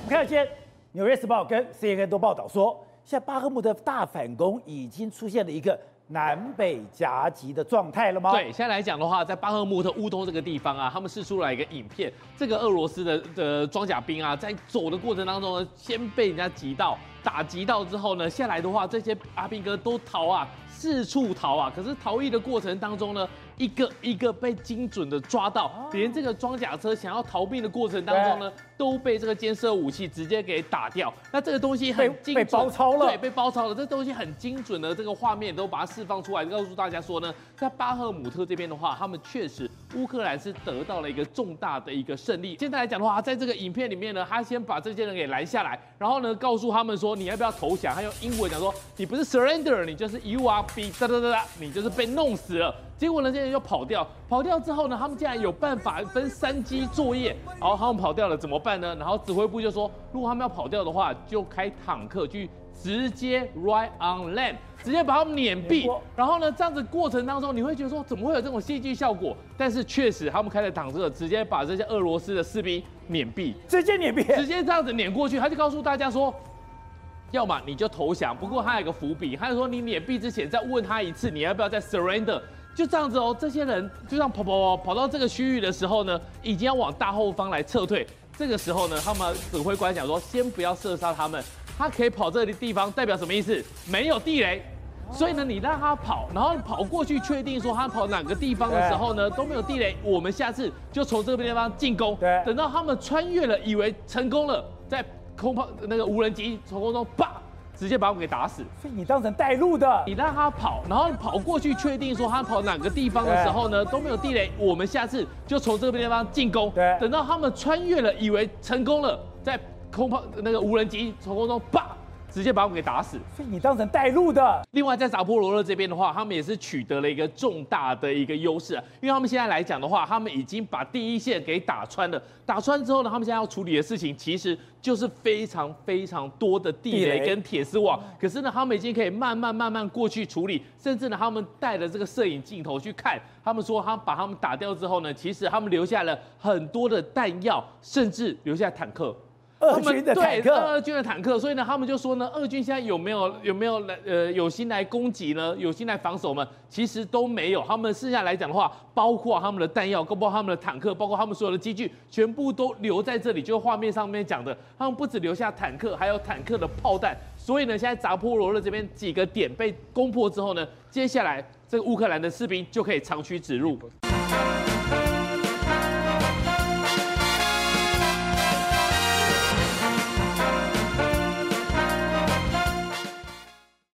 我们看见《纽约时报》跟 CNN 都报道说。现在巴赫穆特大反攻已经出现了一个南北夹击的状态了吗？对，现在来讲的话，在巴赫穆特乌东这个地方啊，他们试出来一个影片，这个俄罗斯的的装甲兵啊，在走的过程当中呢，先被人家击到，打击到之后呢，下来的话，这些阿兵哥都逃啊，四处逃啊，可是逃逸的过程当中呢，一个一个被精准的抓到，连这个装甲车想要逃命的过程当中呢。都被这个监视武器直接给打掉。那这个东西很精准，被包抄了，对，被包抄了。这东西很精准的这个画面都把它释放出来，告诉大家说呢，在巴赫姆特这边的话，他们确实乌克兰是得到了一个重大的一个胜利。现在来讲的话，在这个影片里面呢，他先把这些人给拦下来，然后呢，告诉他们说，你要不要投降？他用英文讲说，你不是 surrender，你就是 you are be 哒哒哒哒，你就是被弄死了。结果呢，这些人就跑掉，跑掉之后呢，他们竟然有办法分三机作业。然后他们跑掉了，怎么办呢？然后指挥部就说，如果他们要跑掉的话，就开坦克去直接 right on land，直接把他们碾毙。然后呢，这样子过程当中，你会觉得说，怎么会有这种戏剧效果？但是确实，他们开的坦克直接把这些俄罗斯的士兵碾毙，直接碾毙，直接这样子碾过去。他就告诉大家说，要么你就投降。不过他有个伏笔，他就说你碾毙之前再问他一次，你要不要再 surrender。就这样子哦，这些人就这样跑跑跑跑到这个区域的时候呢，已经要往大后方来撤退。这个时候呢，他们指挥官讲说，先不要射杀他们，他可以跑这里地方，代表什么意思？没有地雷。所以呢，你让他跑，然后跑过去确定说他跑哪个地方的时候呢，都没有地雷，我们下次就从这个地方进攻。对，等到他们穿越了，以为成功了，在空炮那个无人机从空中啪。直接把我们给打死，所以你当成带路的，你让他跑，然后跑过去确定说他跑哪个地方的时候呢，都没有地雷，我们下次就从这个地方进攻。对，等到他们穿越了，以为成功了，在空炮那个无人机从空中啪。直接把我们给打死，所以你当成带路的。另外，在扎波罗热这边的话，他们也是取得了一个重大的一个优势，因为他们现在来讲的话，他们已经把第一线给打穿了。打穿之后呢，他们现在要处理的事情其实就是非常非常多的地雷跟铁丝网。可是呢，他们已经可以慢慢慢慢过去处理，甚至呢，他们带着这个摄影镜头去看，他们说，他们把他们打掉之后呢，其实他们留下了很多的弹药，甚至留下坦克。俄军的坦克，对，俄军的坦克，所以呢，他们就说呢，俄军现在有没有有没有来呃有心来攻击呢？有心来防守吗？其实都没有。他们剩下来讲的话，包括他们的弹药，包括他们的坦克，包括他们所有的机具，全部都留在这里。就是画面上面讲的，他们不止留下坦克，还有坦克的炮弹。所以呢，现在扎波罗热这边几个点被攻破之后呢，接下来这个乌克兰的士兵就可以长驱直入。